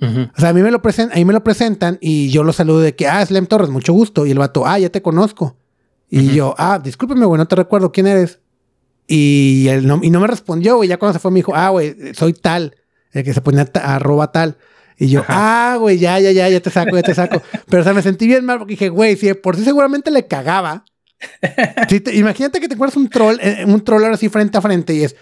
O sea, a mí me lo presentan, a mí me lo presentan y yo lo saludo de que, ah, Slem Torres, mucho gusto. Y el vato, ah, ya te conozco. Y yo, ah, discúlpeme, güey, no te recuerdo quién eres. Y, él no, y no me respondió, güey. Ya cuando se fue me dijo, ah, güey, soy tal. El que se ponía arroba tal. Y yo, ah, güey, ya, ya, ya, ya te saco, ya te saco. [laughs] Pero, o sea, me sentí bien mal porque dije, güey, si por sí seguramente le cagaba. [laughs] imagínate que te encuentras un troll, eh, un troll ahora así frente a frente y es,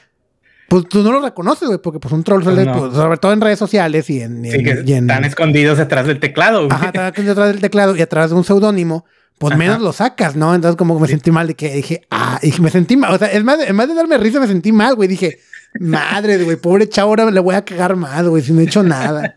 pues tú no lo reconoces, güey, porque pues un troll suele, pues, sobre todo en redes sociales y en... Sí, que están escondidos detrás del teclado. Güey. Ajá, están escondidos detrás del teclado y atrás de un seudónimo pues menos lo sacas, ¿no? Entonces como me sentí mal de que dije, ah, y me sentí mal, o sea, es más, en más de darme risa me sentí mal, güey, dije, Madre, güey, pobre chavo, ahora le voy a cagar más, güey, si no he hecho nada.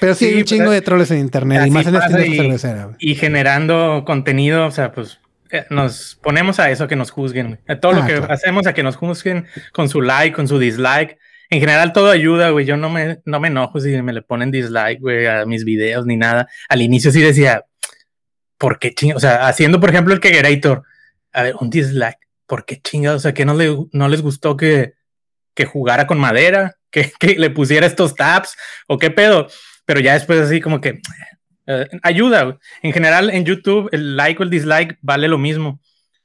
Pero sí, hay un chingo de troles en internet y más en este y, y generando contenido, o sea, pues eh, nos ponemos a eso que nos juzguen. A todo lo ah, que hacemos a que nos juzguen con su like, con su dislike. En general todo ayuda, güey. Yo no me, no me enojo si me le ponen dislike, güey, a mis videos ni nada. Al inicio sí decía, ¿por qué chingados? O sea, haciendo, por ejemplo, el Kegerator. A ver, un dislike. ¿Por qué chingados? O sea, que no, le, no les gustó que, que jugara con madera, que, [laughs] que le pusiera estos tabs o qué pedo. Pero ya después así como que eh, ayuda. En general, en YouTube, el like o el dislike vale lo mismo.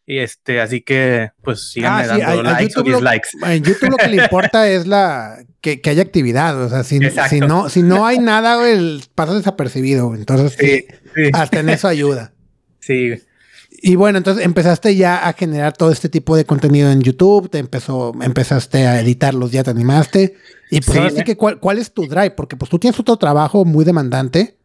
Y este, así que, pues síganme ah, dando likes o dislikes. [laughs] en YouTube lo que le importa es la que, haya actividad. O sea, si, si, no, si no hay nada, el pasa desapercibido. Entonces, sí, hasta en eso ayuda. [laughs] Sí. Y bueno, entonces empezaste ya a generar todo este tipo de contenido en YouTube, te empezó, empezaste a editarlos, ya te animaste. Y pues ahora sí que, ¿cuál, ¿cuál es tu drive? Porque pues tú tienes otro trabajo muy demandante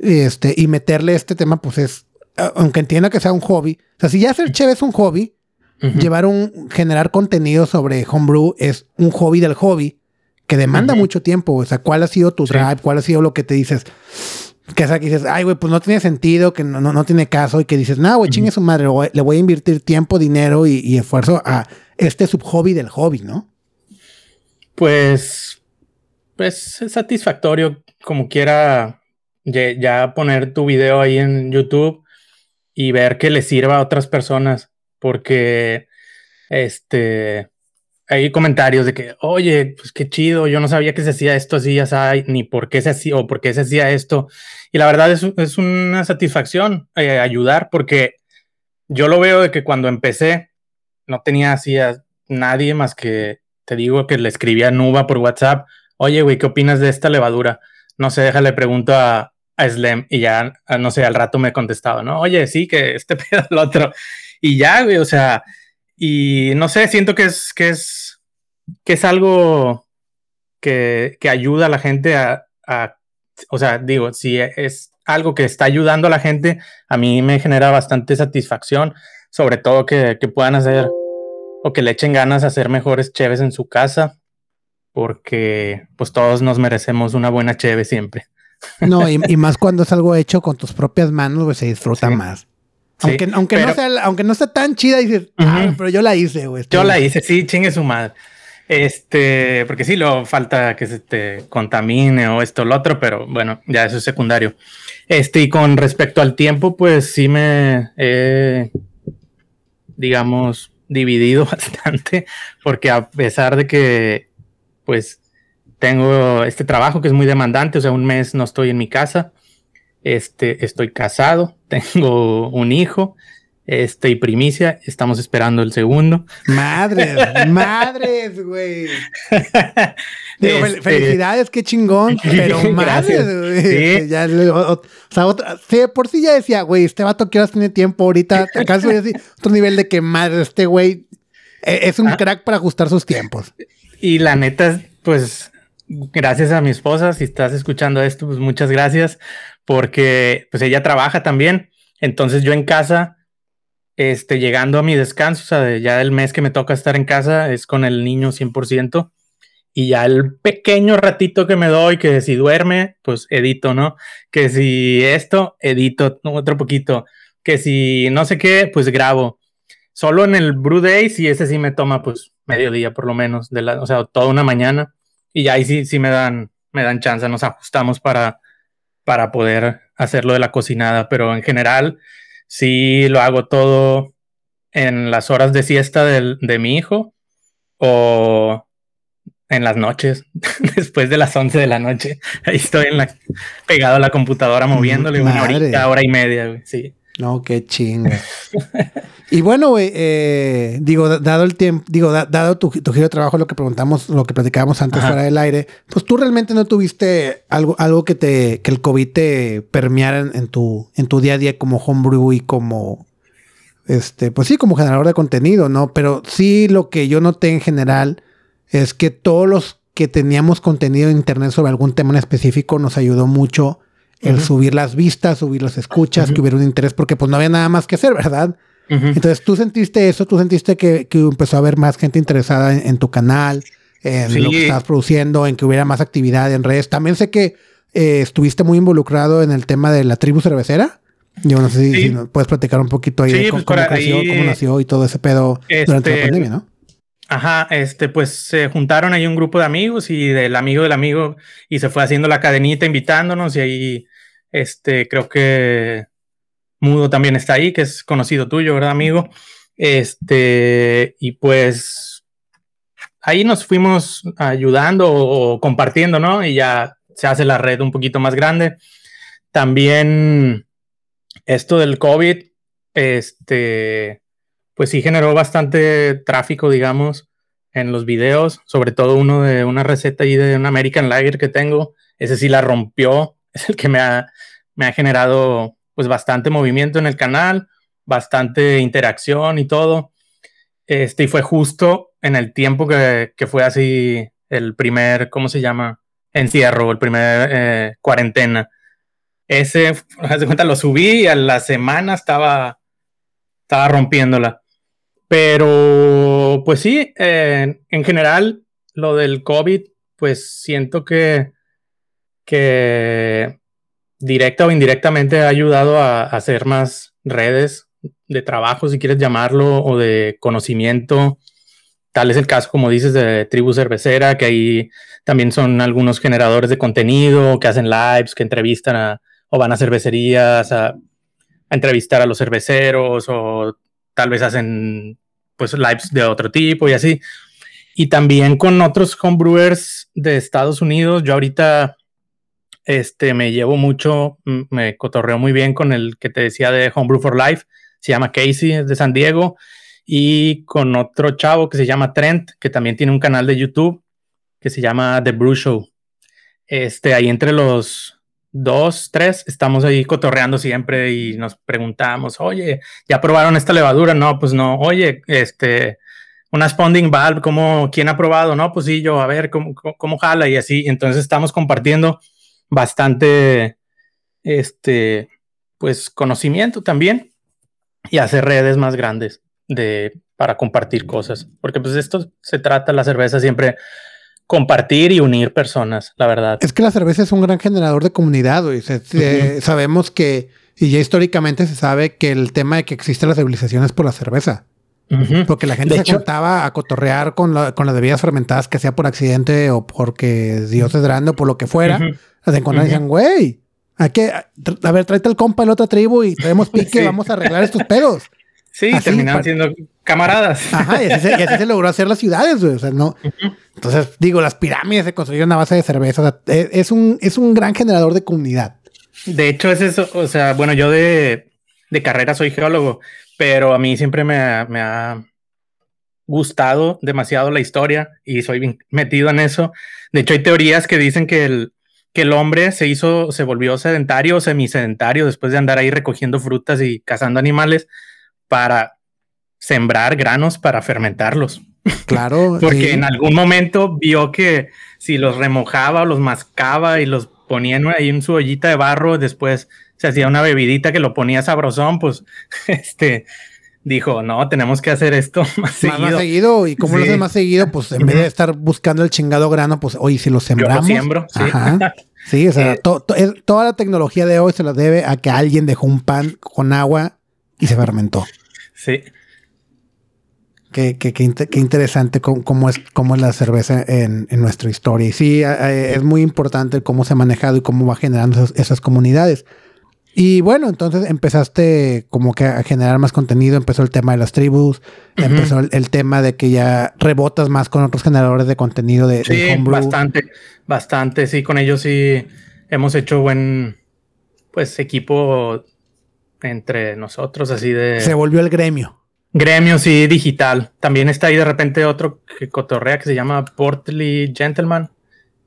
este, y meterle este tema, pues es, aunque entienda que sea un hobby, o sea, si ya ser chévere es un hobby, llevar un, generar contenido sobre homebrew es un hobby del hobby que demanda mucho tiempo. O sea, ¿cuál ha sido tu drive? ¿Cuál ha sido lo que te dices? Que, o dices, ay, güey, pues no tiene sentido, que no, no, tiene caso, y que dices, no, güey, chingue su madre, le voy a invertir tiempo, dinero y, y esfuerzo a este subhobby del hobby, ¿no? Pues, pues es satisfactorio como quiera ya, poner tu video ahí en YouTube y ver que le sirva a otras personas, porque este hay comentarios de que, oye, pues qué chido, yo no sabía que se hacía esto así, ya sabes, ni por qué se hacía o por qué se hacía esto. Y la verdad es, es una satisfacción eh, ayudar, porque yo lo veo de que cuando empecé no tenía así a nadie más que, te digo, que le escribía a Nuba por WhatsApp, oye, güey, ¿qué opinas de esta levadura? No sé, déjale pregunto a, a y ya, ah, no sé, al rato me contestaba, ¿no? Oye, sí, que este [laughs] pedo, el otro. Y ya, güey, o sea, y no sé, siento que es, que es, que es algo que, que ayuda a la gente a, a, o sea, digo, si es algo que está ayudando a la gente, a mí me genera bastante satisfacción, sobre todo que, que puedan hacer o que le echen ganas a hacer mejores cheves en su casa, porque pues todos nos merecemos una buena cheve siempre. No, y, más cuando es algo hecho con tus propias manos, pues se disfruta más. Aunque, aunque, no sea, aunque no está tan chida, dices, ah, pero yo la hice, güey. Yo la hice, sí, chingue su madre. Este, porque sí, lo falta que se te contamine o esto o lo otro, pero bueno, ya eso es secundario. Este, y con respecto al tiempo, pues sí me he, digamos, dividido [laughs] bastante, porque a pesar de que, pues, tengo este trabajo que es muy demandante, o sea, un mes no estoy en mi casa, este, estoy casado, [laughs] tengo un hijo, este, y primicia, estamos esperando el segundo. Madres, [laughs] madres, güey. [laughs] Este, felicidades, qué chingón, pero madres, güey. Sí. o, sea, otra, por sí ya decía, güey, este vato que ahora tiene tiempo ahorita, acaso así, otro nivel de que madre, este güey e, es un ah. crack para ajustar sus tiempos. Y la neta, pues gracias a mi esposa, si estás escuchando esto, pues muchas gracias, porque pues ella trabaja también. Entonces yo en casa, este, llegando a mi descanso, o sea, ya el mes que me toca estar en casa es con el niño 100%. Y ya el pequeño ratito que me doy, que si duerme, pues edito, ¿no? Que si esto, edito otro poquito. Que si no sé qué, pues grabo. Solo en el Brew Days, y ese sí me toma pues medio día por lo menos, de la, o sea, toda una mañana y ahí sí, sí me dan, me dan chance, nos ajustamos para, para poder hacerlo de la cocinada, pero en general sí lo hago todo en las horas de siesta de mi hijo o en las noches, [laughs] después de las 11 de la noche. Ahí estoy en la, pegado a la computadora moviéndole una horita, hora y media, sí. No, qué chinga. y bueno, güey, eh, digo, dado el tiempo, digo, dado tu, giro de trabajo, lo que preguntamos, lo que platicábamos antes fuera del aire, pues tú realmente no tuviste algo, algo que te, que el COVID te permeara en, tu, en tu día a día como homebrew y como, este, pues sí, como generador de contenido, ¿no? Pero sí lo que yo noté en general es que todos los que teníamos contenido en internet sobre algún tema en específico nos ayudó mucho el subir las vistas, subir las escuchas, que hubiera un interés, porque pues no había nada más que hacer, ¿verdad? Entonces, tú sentiste eso, tú sentiste que, empezó a haber más gente interesada en, tu canal, en lo que estabas produciendo, en que hubiera más actividad en redes. También sé que eh, estuviste muy involucrado en el tema de la tribu cervecera. Yo no sé si, puedes platicar un poquito ahí de cómo, pues cómo nació y todo ese pedo durante la este, pandemia, ¿no? Ajá, este, pues se juntaron ahí un grupo de amigos y del amigo del amigo y se fue haciendo la cadenita invitándonos y ahí, este, creo que Mudo también está ahí, que es conocido tuyo, ¿verdad, amigo? Este, y pues ahí nos fuimos ayudando o, compartiendo, ¿no? Y ya se hace la red un poquito más grande. También esto del COVID, este, pues sí generó bastante tráfico, digamos, en los videos, sobre todo uno de una receta ahí de un American Lager que tengo, ese sí la rompió, [laughs] es el que me ha, me ha generado pues bastante movimiento en el canal, bastante interacción y todo. Este, y fue justo en el tiempo que, fue así el primer, ¿cómo se llama? Encierro, el primer eh, cuarentena. Ese, [laughs] haz de cuenta, lo subí y a la semana estaba, estaba rompiéndola. Pero, pues sí, en general, lo del COVID, pues siento que, que directa o indirectamente ha ayudado a, hacer más redes de trabajo, si quieres llamarlo, o de conocimiento. Tal es el caso, como dices, de Tribu Cervecera, que ahí también son algunos generadores de contenido, que hacen lives, que entrevistan o van a cervecerías a, a entrevistar a los cerveceros, o tal vez hacen pues lives de otro tipo y así. Y también con otros homebrewers de Estados Unidos. Yo ahorita este, me llevo mucho, me cotorreo muy bien con el que te decía de Homebrew for Life. Se llama Casey, es de San Diego. Y con otro chavo que se llama Trent, que también tiene un canal de YouTube que se llama The Brew Show. Este, ahí entre los dos, tres, estamos ahí cotorreando siempre y nos preguntamos, oye, ¿ya probaron esta levadura? No, pues no, oye, este, una sponding valve, ¿cómo, ¿quién ha probado? No, pues sí, yo, a ver, ¿cómo, cómo jala? Y así, entonces estamos compartiendo bastante, este, pues conocimiento también y hacer redes más grandes de, para compartir cosas, porque pues esto se trata la cerveza siempre compartir y unir personas, la verdad. Es que la cerveza es un gran generador de comunidad, y sabemos que, y ya históricamente se sabe que el tema de que existe la civilización es por la cerveza. Porque la gente se juntaba a cotorrear con, la, con las bebidas fermentadas que sea por accidente o porque Dios es grande o por lo que fuera. Las encontraban y decían, güey, hay que, a ver, tráete el compa de la otra tribu y traemos pique, [laughs] vamos a arreglar estos pedos. Sí, terminaban siendo camaradas. Ajá, y así, se, logró hacer las ciudades, güey. O sea, no. Entonces, digo, las pirámides se construyeron a base de cerveza. E, es, un, es un gran generador de comunidad. De hecho, es eso. O sea, bueno, yo de, de carrera soy geólogo, pero a mí siempre me, me ha gustado demasiado la historia y soy metido en eso. De hecho, hay teorías que dicen que el, que el hombre se hizo, se volvió sedentario o semisedentario después de andar ahí recogiendo frutas y cazando animales para sembrar granos para fermentarlos. Claro. [laughs] Porque en algún momento vio que si los remojaba o los mascaba y los ponía ahí en su ollita de barro, después se hacía una bebidita que lo ponía sabrosón, pues [laughs] este dijo, no, tenemos que hacer esto [laughs] más, seguido. Más seguido. Y como lo hace más seguido, pues en vez de estar buscando el chingado grano, pues oye, si lo sembramos. Yo lo siembro, sí. Sí, o sea, eh, toda la tecnología de hoy se la debe a que alguien dejó un pan con agua y se fermentó. Sí. Qué, qué, qué, interesante cómo, es, cómo es la cerveza en, nuestra historia. Y sí, es muy importante cómo se ha manejado y cómo va generando esas, comunidades. Y bueno, entonces empezaste como que a generar más contenido, empezó el tema de las tribus, empezó el, tema de que ya rebotas más con otros generadores de contenido de, sí, Bastante, bastante, sí, con ellos sí hemos hecho buen pues equipo entre nosotros, así de... Se volvió el gremio. Gremio, sí, digital. También está ahí de repente otro que cotorrea que se llama Portly Gentleman.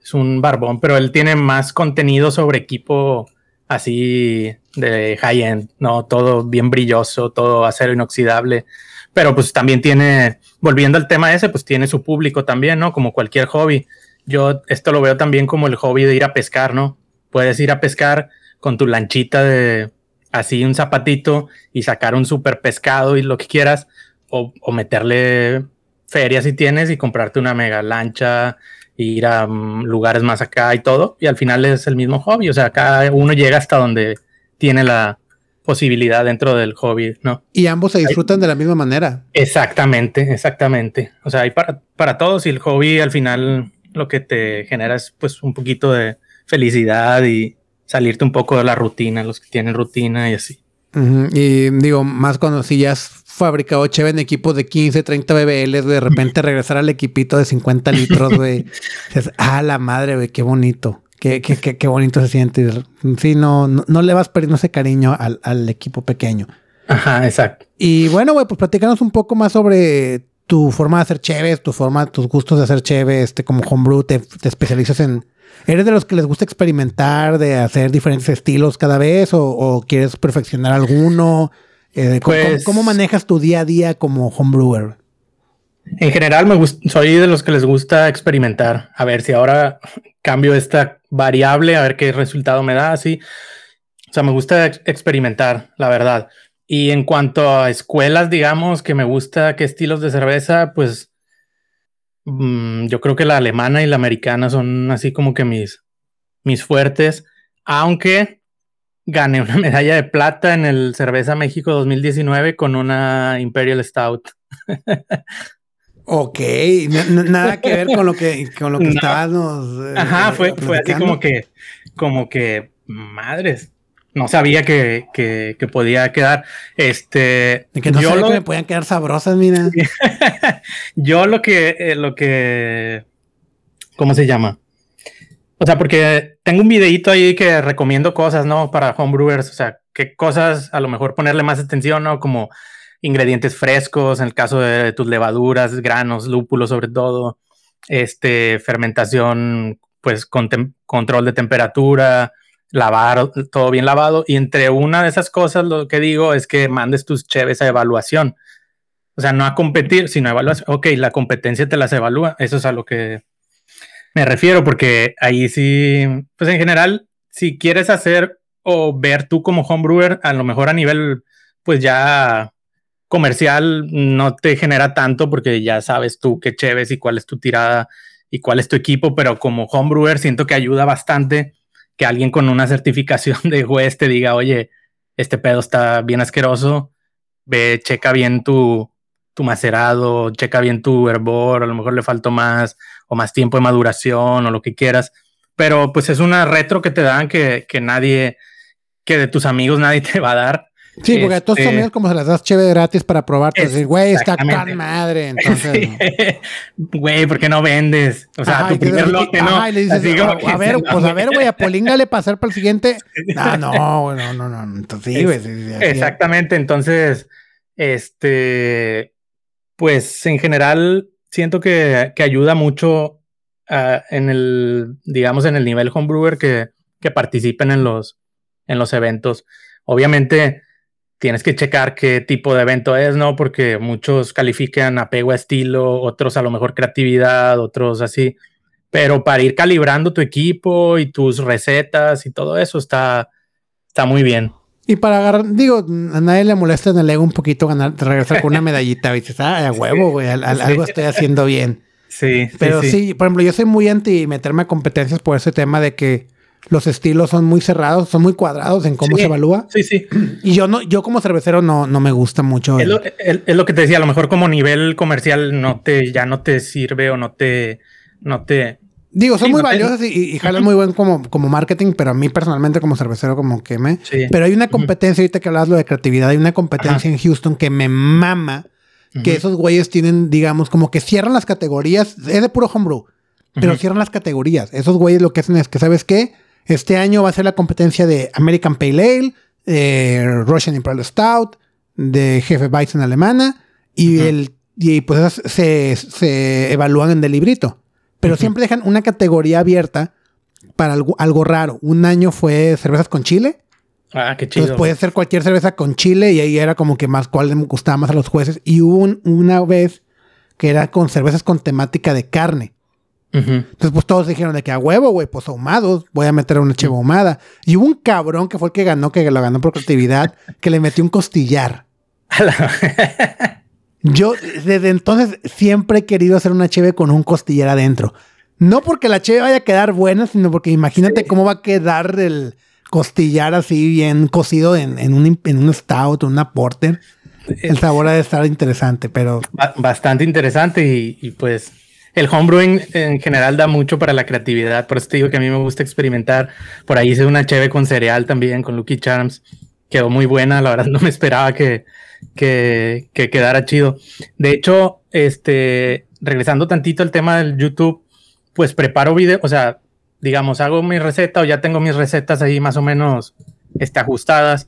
Es un barbón, pero él tiene más contenido sobre equipo así de high-end, ¿no? Todo bien brilloso, todo acero inoxidable. Pero pues también tiene, volviendo al tema ese, pues tiene su público también, ¿no? Como cualquier hobby. Yo esto lo veo también como el hobby de ir a pescar, ¿no? Puedes ir a pescar con tu lanchita de así un zapatito y sacar un super pescado y lo que quieras, o, o meterle feria si tienes y comprarte una mega lancha, ir a mm, lugares más acá y todo, y al final es el mismo hobby, o sea, cada uno llega hasta donde tiene la posibilidad dentro del hobby, ¿no? Y ambos se disfrutan de la misma manera. Exactamente, exactamente. O sea, hay para, para todos y el hobby al final lo que te genera es pues un poquito de felicidad y salirte un poco de la rutina, los que tienen rutina y así. Y digo, más cuando si ya has fabricado cheve en equipos de 15, 30 BBL, de repente [laughs] regresar al equipito de 50 litros, güey. [laughs] ah, la madre, güey, qué bonito. Qué, qué, qué, qué, bonito se siente. Sí, no, no, le vas perdiendo ese cariño al, al equipo pequeño. Ajá, exacto. Y bueno, güey, pues platícanos un poco más sobre tu forma de hacer cheves, tu forma, tus gustos de hacer cheve, este, como homebrew, te, te especializas en, ¿Eres de los que les gusta experimentar, de hacer diferentes estilos cada vez o, quieres perfeccionar alguno? Eh, pues ¿cómo, manejas tu día a día como homebrewer? En general, me soy de los que les gusta experimentar. A ver si ahora [laughs] cambio esta variable, a ver qué resultado me da. Así. O sea, me gusta experimentar, la verdad. Y en cuanto a escuelas, digamos, que me gusta qué estilos de cerveza, pues Mm, yo creo que la alemana y la americana son así como que mis, mis fuertes, aunque gané una [laughs] medalla de plata en el Cerveza México 2019 con una Imperial Stout. [laughs] ok, nada que ver con lo que, con lo que [laughs] estábamos. Eh, Ajá, fue, fue así como que, como que, madres, no sabía que, que, podía quedar. Este. que no yo que me podían quedar sabrosas, mira. [laughs] yo lo que, eh, lo que. ¿Cómo se llama? O sea, porque tengo un videito ahí que recomiendo cosas, ¿no? Para homebrewers. O sea, qué cosas a lo mejor ponerle más atención, ¿no? Como ingredientes frescos, en el caso de tus levaduras, granos, lúpulos sobre todo. Este, fermentación, pues con control de temperatura lavar todo bien lavado. Y entre una de esas cosas, lo que digo es que mandes tus cheves a evaluación. O sea, no a competir, sino a evaluación. Ok, la competencia te las evalúa. Eso es a lo que me refiero, porque ahí sí, pues en general, si quieres hacer o ver tú como homebrewer, a lo mejor a nivel, pues ya comercial no te genera tanto porque ya sabes tú qué cheves y cuál es tu tirada y cuál es tu equipo, pero como homebrewer siento que ayuda bastante que alguien con una certificación [laughs] de juez te diga, oye, este pedo está bien asqueroso, ve, checa bien tu, tu macerado, checa bien tu hervor, a lo mejor le faltó más o más tiempo de maduración o lo que quieras. Pero pues es una retro que te dan que, que nadie, que de tus amigos nadie [laughs] te va a dar. Sí, porque a todos tus este, amigos como se las das chévere gratis para probarte, decir, güey, está tan madre, [laughs] entonces. Güey, ¿por qué no vendes? O sea, tu primer lote, ¿no? a, ver, pues a ver, güey, a Polinga le pasar para el siguiente. [laughs] Ah, no, no, no, no, entonces sí, güey. Exactamente, entonces, este, pues en general siento que, que ayuda mucho uh, en el, digamos, en el nivel homebrewer que, que participen en los, en los eventos. Obviamente, tienes que checar qué tipo de evento es, ¿no? Porque muchos califican apego a estilo, otros a lo mejor creatividad, otros así. Pero para ir calibrando tu equipo y tus recetas y todo eso está, está muy bien. Y para agarrar, digo, a nadie le molesta en el ego un poquito ganar, regresar con una medallita, y dices, ah, a [laughs] huevo, güey, algo estoy haciendo bien. Sí. Pero sí, por ejemplo, yo soy muy anti meterme a competencias por ese tema de que los estilos son muy cerrados, son muy cuadrados en cómo se evalúa. Sí, sí. Y yo no, yo como cervecero no, no me gusta mucho. Es, lo, que te decía, a lo mejor como nivel comercial no te, ya no te sirve o no te, no te. Digo, son muy valiosas y, y, jalan muy buen como, como marketing, pero a mí personalmente como cervecero como que me... Pero hay una competencia, ahorita que hablas lo de creatividad, hay una competencia en Houston que me mama, que esos güeyes tienen, digamos, como que cierran las categorías, es de puro homebrew, pero cierran las categorías. Esos güeyes lo que hacen es que, ¿sabes qué? Este año va a ser la competencia de American Pale Ale, Russian Imperial Stout, de Jefe Bison alemana, y, el, y pues se, se, evalúan en el librito. Pero siempre dejan una categoría abierta para algo, algo, raro. Un año fue cervezas con chile. Ah, qué chido. Entonces puede ser cualquier cerveza con chile y ahí era como que más cuál les gustaba más a los jueces. Y hubo una vez que era con cervezas con temática de carne. Entonces, pues todos dijeron de que a huevo, güey, pues ahumados, voy a meter una cheva ahumada. Y hubo un cabrón que fue el que ganó, que lo ganó por creatividad, que le metió un costillar. [laughs] Yo desde entonces siempre he querido hacer una cheve con un costillar adentro. No porque la cheve vaya a quedar buena, sino porque imagínate cómo va a quedar el costillar así bien cocido en, un, en un stout o una porter. El sabor ha de estar interesante, pero... Bastante interesante y, pues el homebrewing en general da mucho para la creatividad. Por eso te digo que a mí me gusta experimentar. Por ahí hice una cheve con cereal también, con Lucky Charms. Quedó muy buena. La verdad [laughs] no me esperaba que, que, que quedara chido. De hecho, este, regresando tantito al tema del YouTube, pues preparo video, o sea, digamos, hago mi receta o ya tengo mis recetas ahí más o menos este, ajustadas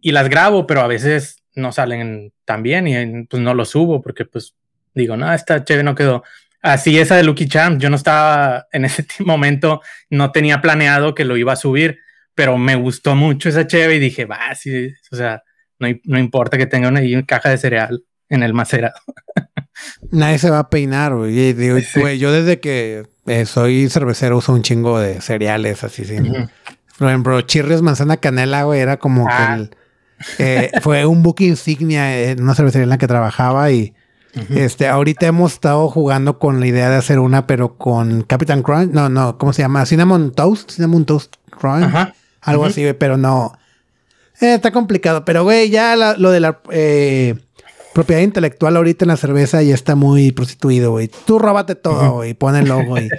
y las grabo, pero a veces no salen tan bien y pues no lo subo porque pues digo, no, esta chévere no quedó. Así esa de Lucky Charms, yo no estaba en ese momento, no tenía planeado que lo iba a subir, pero me gustó mucho esa chévere y dije, va, sí, o sea, no, no importa que tenga una, una caja de cereal en el macerado. [laughs] Nadie se va a peinar, güey. Yo desde que eh, soy cervecero uso un chingo de cereales así, sí. Por ejemplo, chirrios manzana canela, güey, era como que ah. el, eh, fue un book insignia en una cervecería en la que trabajaba y este, ahorita hemos estado jugando con la idea de hacer una, pero con Captain Crunch, no, no, ¿cómo se llama? Cinnamon Toast, Cinnamon Toast Crunch, algo así, pero no. Eh, está complicado, pero güey, ya lo de la eh, propiedad intelectual ahorita en la cerveza ya está muy prostituido, güey. Tú róbate todo, y pon el logo, y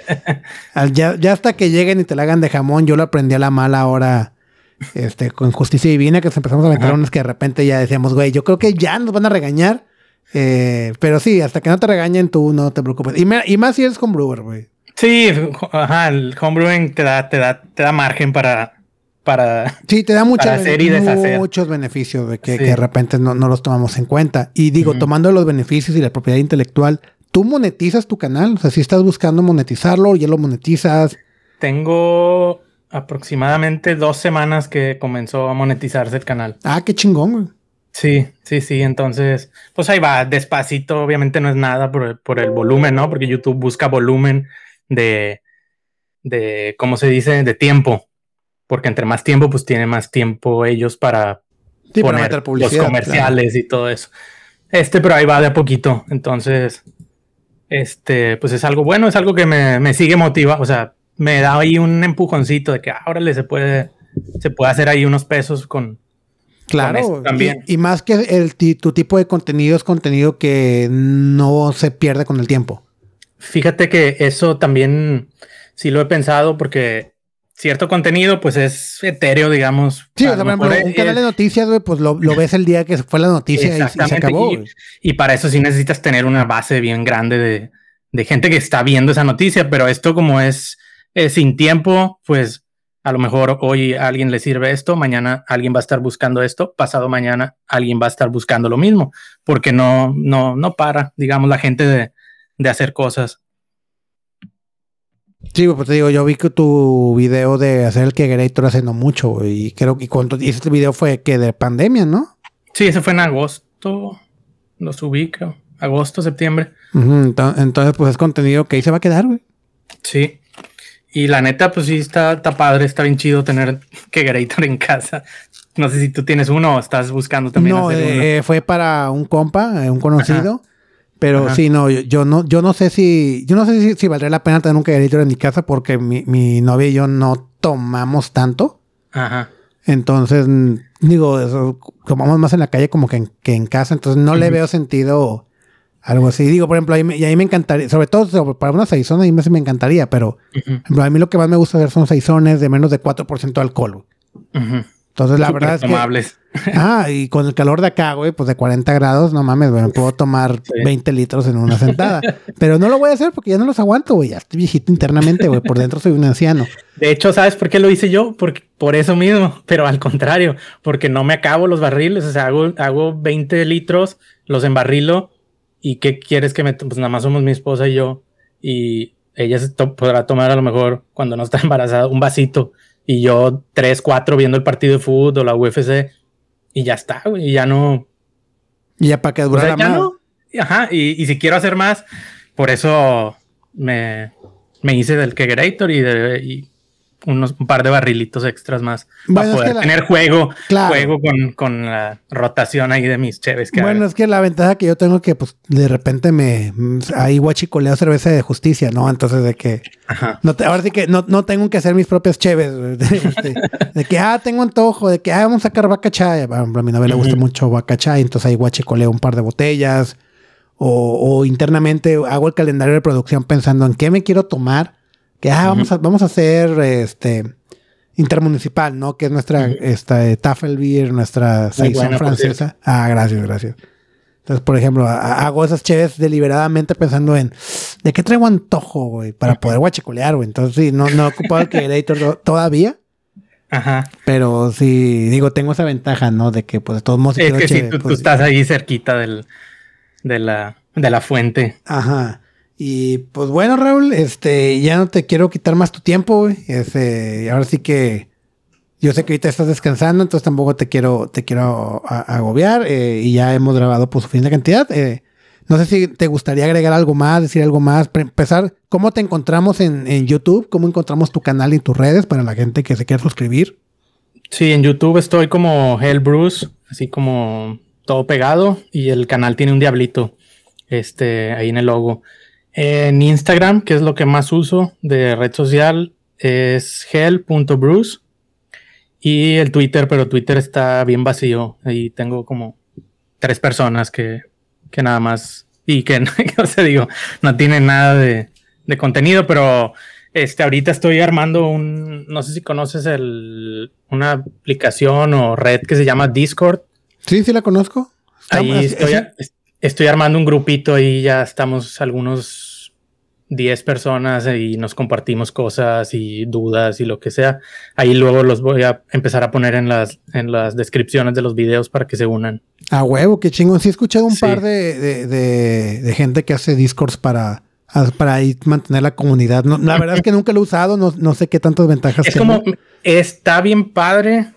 ya, ya hasta que lleguen y te la hagan de jamón, yo lo aprendí a la mala ahora este, con justicia divina, que empezamos a meter unas que de repente ya decíamos, güey, yo creo que ya nos van a regañar. Eh, pero sí, hasta que no te regañen, tú no te preocupes. Y, más si eres homebrewer, güey. Sí, ajá, el homebrewing te da, te da, te da margen para, para. Sí, te da mucha, muchos beneficios de que, de repente no, los tomamos en cuenta. Y digo, tomando los beneficios y la propiedad intelectual, tú monetizas tu canal. O sea, si estás buscando monetizarlo, ya lo monetizas. Tengo aproximadamente dos semanas que comenzó a monetizarse el canal. Ah, qué chingón, güey. Sí, sí, sí. Entonces, pues ahí va, despacito. Obviamente no es nada por, el volumen, ¿no? Porque YouTube busca volumen de, de, ¿cómo se dice? De tiempo. Porque entre más tiempo, pues tiene más tiempo ellos para poner los comerciales y todo eso. Este, pero ahí va de a poquito. Entonces, este, pues es algo bueno, es algo que me, me sigue motiva. O sea, me da ahí un empujoncito de que ahora le se puede, se puede hacer ahí unos pesos con. Claro, también. Y, más que el, tu tipo de contenido es contenido que no se pierde con el tiempo. Fíjate que eso también sí lo he pensado porque cierto contenido pues es etéreo, digamos. Sí, o sea, por ejemplo, un canal de noticias, pues lo, ves el día que fue la noticia y, se acabó. Y, para eso sí necesitas tener una base bien grande de, de gente que está viendo esa noticia, pero esto como es sin tiempo, pues a lo mejor hoy a alguien le sirve esto, mañana alguien va a estar buscando esto, pasado mañana alguien va a estar buscando lo mismo, porque no, no, no para, digamos, la gente de, hacer cosas. Sí, pues te digo, yo vi que tu video de hacer el Kegerator hace no mucho, y creo que cuando este video fue que de pandemia, ¿no? Sí, ese fue en agosto, lo subí, creo, agosto, septiembre. entonces, pues es contenido que ahí se va a quedar, güey. Sí. Y la neta, pues sí, está, está padre, está bien chido tener Kegerator en casa. No sé si tú tienes uno o estás buscando también. No, eh, fue para un compa, eh, un conocido. Pero sí, no, yo, no, yo no sé si, yo no sé si, valdría la pena tener un Kegerator en mi casa porque mi, mi novia y yo no tomamos tanto. Ajá. Entonces, digo, eso, tomamos más en la calle como que en, que en casa. Entonces no le veo sentido algo así. Digo, por ejemplo, y ahí me encantaría, sobre todo para una saison, a mí me, me encantaría, pero a mí lo que más me gusta ver son saisones de menos de 4% de alcohol. Entonces, la verdad es que. [laughs] Ah, y con el calor de acá, güey, pues de 40 grados, no mames, güey, puedo tomar 20 litros en una sentada. [laughs] Pero no lo voy a hacer porque ya no los aguanto, güey. Ya estoy viejito internamente, güey. Por dentro soy un anciano. De hecho, ¿sabes por qué lo hice yo? Porque, por eso mismo, pero al contrario, porque no me acabo los barriles. O sea, hago, hago 20 litros, los embarrilo ¿Y qué quieres que me.? Pues nada más somos mi esposa y yo. Y ella se podrá tomar a lo mejor cuando no está [laughs] embarazada un vasito. Y yo tres, cuatro viendo el partido de fútbol o la UFC. Y ya está, güey. Y ya no. Y ya para que durara más. Ajá. Y, y, si quiero hacer más, por eso me, me hice del Kegerator y, de, unos, un par de barrilitos extras más para poder tener juego, juego con, la rotación ahí de mis cheves. bueno, es que la ventaja que yo tengo que pues de repente me ahí guachicoleo cerveza de justicia, ¿no? Entonces de que no ahora sí que no, tengo que hacer mis propias cheves, [laughs] este, de, que ah, tengo antojo, de que ah, vamos a sacar bacachá, a mi novia le gusta mucho bacachá, entonces ahí guachicoleo un par de botellas. O, o internamente hago el calendario de producción pensando en qué me quiero tomar que ah, vamos, a, vamos a hacer este intermunicipal, ¿no? Que es nuestra esta, Tafelbeer, nuestra saison francesa. Ah, gracias, gracias. Entonces, por ejemplo, hago esas cheves deliberadamente pensando en de qué traigo antojo, güey, para poder guachicolear, güey. Entonces, sí, no, no he ocupado el [laughs] creator todavía. Ajá. Pero sí, digo, tengo esa ventaja, ¿no? De que, pues, de todos modos. Es que si tú, tú, pues, estás ahí cerquita del, de, la, de la fuente. Ajá. Y pues bueno, Raúl, este, ya no te quiero quitar más tu tiempo, güey. Este, ahora sí que yo sé que ahorita estás descansando, entonces tampoco te quiero, te quiero agobiar. Eh, y ya hemos grabado por su fin de cantidad. Eh, no sé si te gustaría agregar algo más, decir algo más. Empezar, ¿cómo te encontramos en, en YouTube? ¿Cómo encontramos tu canal y tus redes para la gente que se quiera suscribir? Sí, en YouTube estoy como Hell Bruce, así como todo pegado. Y el canal tiene un diablito, este, ahí en el logo. En Instagram, que es lo que más uso de red social, es hell.bruce. Y el Twitter, pero Twitter está bien vacío. Ahí tengo como tres personas que, que nada más. Y que, [laughs] o sea, digo, no tienen nada de, de, contenido, pero este, ahorita estoy armando un. No sé si conoces el, una aplicación o red que se llama Discord. Sí, sí la conozco. Ahí estoy, estoy armando un grupito ahí, ya estamos algunos 10 personas y nos compartimos cosas y dudas y lo que sea. Ahí luego los voy a empezar a poner en las, en las descripciones de los videos para que se unan. A huevo, qué chingón. Sí, he escuchado un par de, de, gente que hace discords para, para ahí mantener la comunidad. la verdad es que nunca lo he usado, no, sé qué tantas ventajas Es como, está bien padre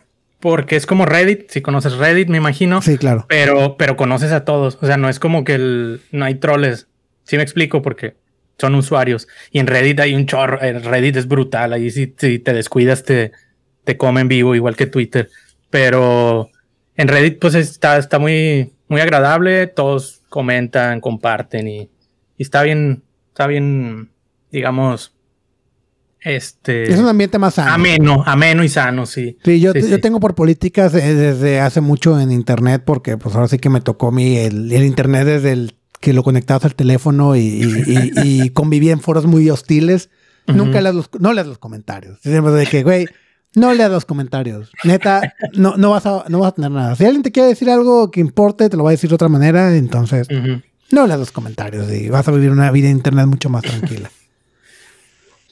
porque es como Reddit, si conoces Reddit, me imagino. Sí, claro. Pero, pero conoces a todos. O sea, no es como que el, no hay troles. Sí me explico, porque son usuarios. Y en Reddit hay un chorro. Reddit es brutal. Ahí si, si te descuidas, te, te comen vivo, igual que Twitter. Pero en Reddit, pues está, está muy, muy agradable. Todos comentan, comparten y, y está bien, está bien, digamos, este, es un ambiente más sano. Ameno, ameno y sano, sí. Sí, yo, yo tengo por políticas desde hace mucho en internet, porque pues ahora sí que me tocó a mí el, internet desde el que lo conectabas al teléfono y, [laughs] conviví en foros muy hostiles. Nunca leas los, no leas los comentarios. de que, güey, no leas los comentarios. Neta, no, no, vas a, no vas a tener nada. Si alguien te quiere decir algo que importe, te lo va a decir de otra manera. Entonces, no leas los comentarios y vas a vivir una vida en internet mucho más tranquila. [laughs]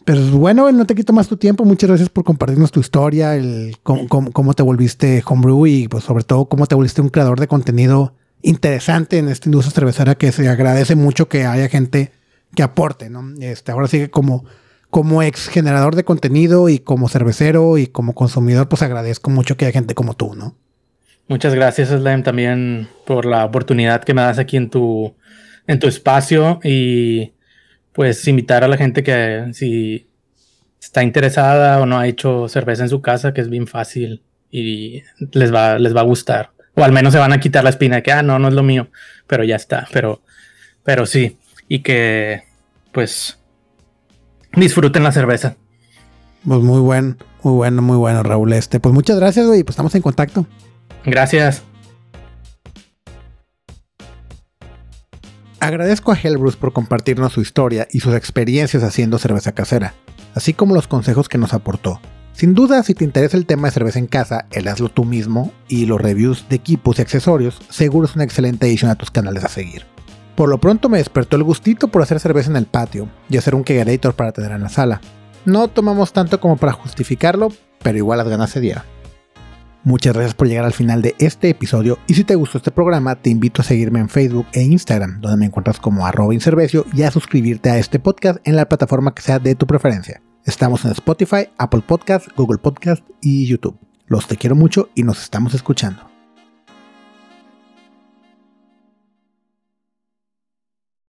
Pero bueno, no te quito más tu tiempo. Muchas gracias por compartirnos tu historia, el cómo, te volviste homebrew y pues sobre todo cómo te volviste un creador de contenido interesante en esta industria cervecera que se agradece mucho que haya gente que aporte, ¿no? Este, ahora sí que como, como ex generador de contenido y como cervecero y como consumidor, pues agradezco mucho que haya gente como tú, ¿no? Muchas gracias, Slam, también por la oportunidad que me das aquí en tu, en tu espacio y pues invitar a la gente que si está interesada o no ha hecho cerveza en su casa, que es bien fácil y les va, les va a gustar. O al menos se van a quitar la espina de que, ah, no, no es lo mío, pero ya está, pero, pero sí. Y que, pues, disfruten la cerveza. Pues muy bueno, muy bueno, muy bueno, Raúl. Este, pues muchas gracias, güey, pues estamos en contacto. Gracias. Agradezco a Hellbruce por compartirnos su historia y sus experiencias haciendo cerveza casera, así como los consejos que nos aportó. Sin duda, si te interesa el tema de cerveza en casa, el hazlo tú mismo y los reviews de equipos y accesorios, seguro es una excelente edición a tus canales a seguir. Por lo pronto me despertó el gustito por hacer cerveza en el patio y hacer un kegerator para tener en la sala. No tomamos tanto como para justificarlo, pero igual las ganas se dieron. Muchas gracias por llegar al final de este episodio y si te gustó este programa te invito a seguirme en Facebook e Instagram donde me encuentras como arroba inservecio y a suscribirte a este podcast en la plataforma que sea de tu preferencia. Estamos en Spotify, Apple Podcast, Google Podcast y YouTube. Los te quiero mucho y nos estamos escuchando.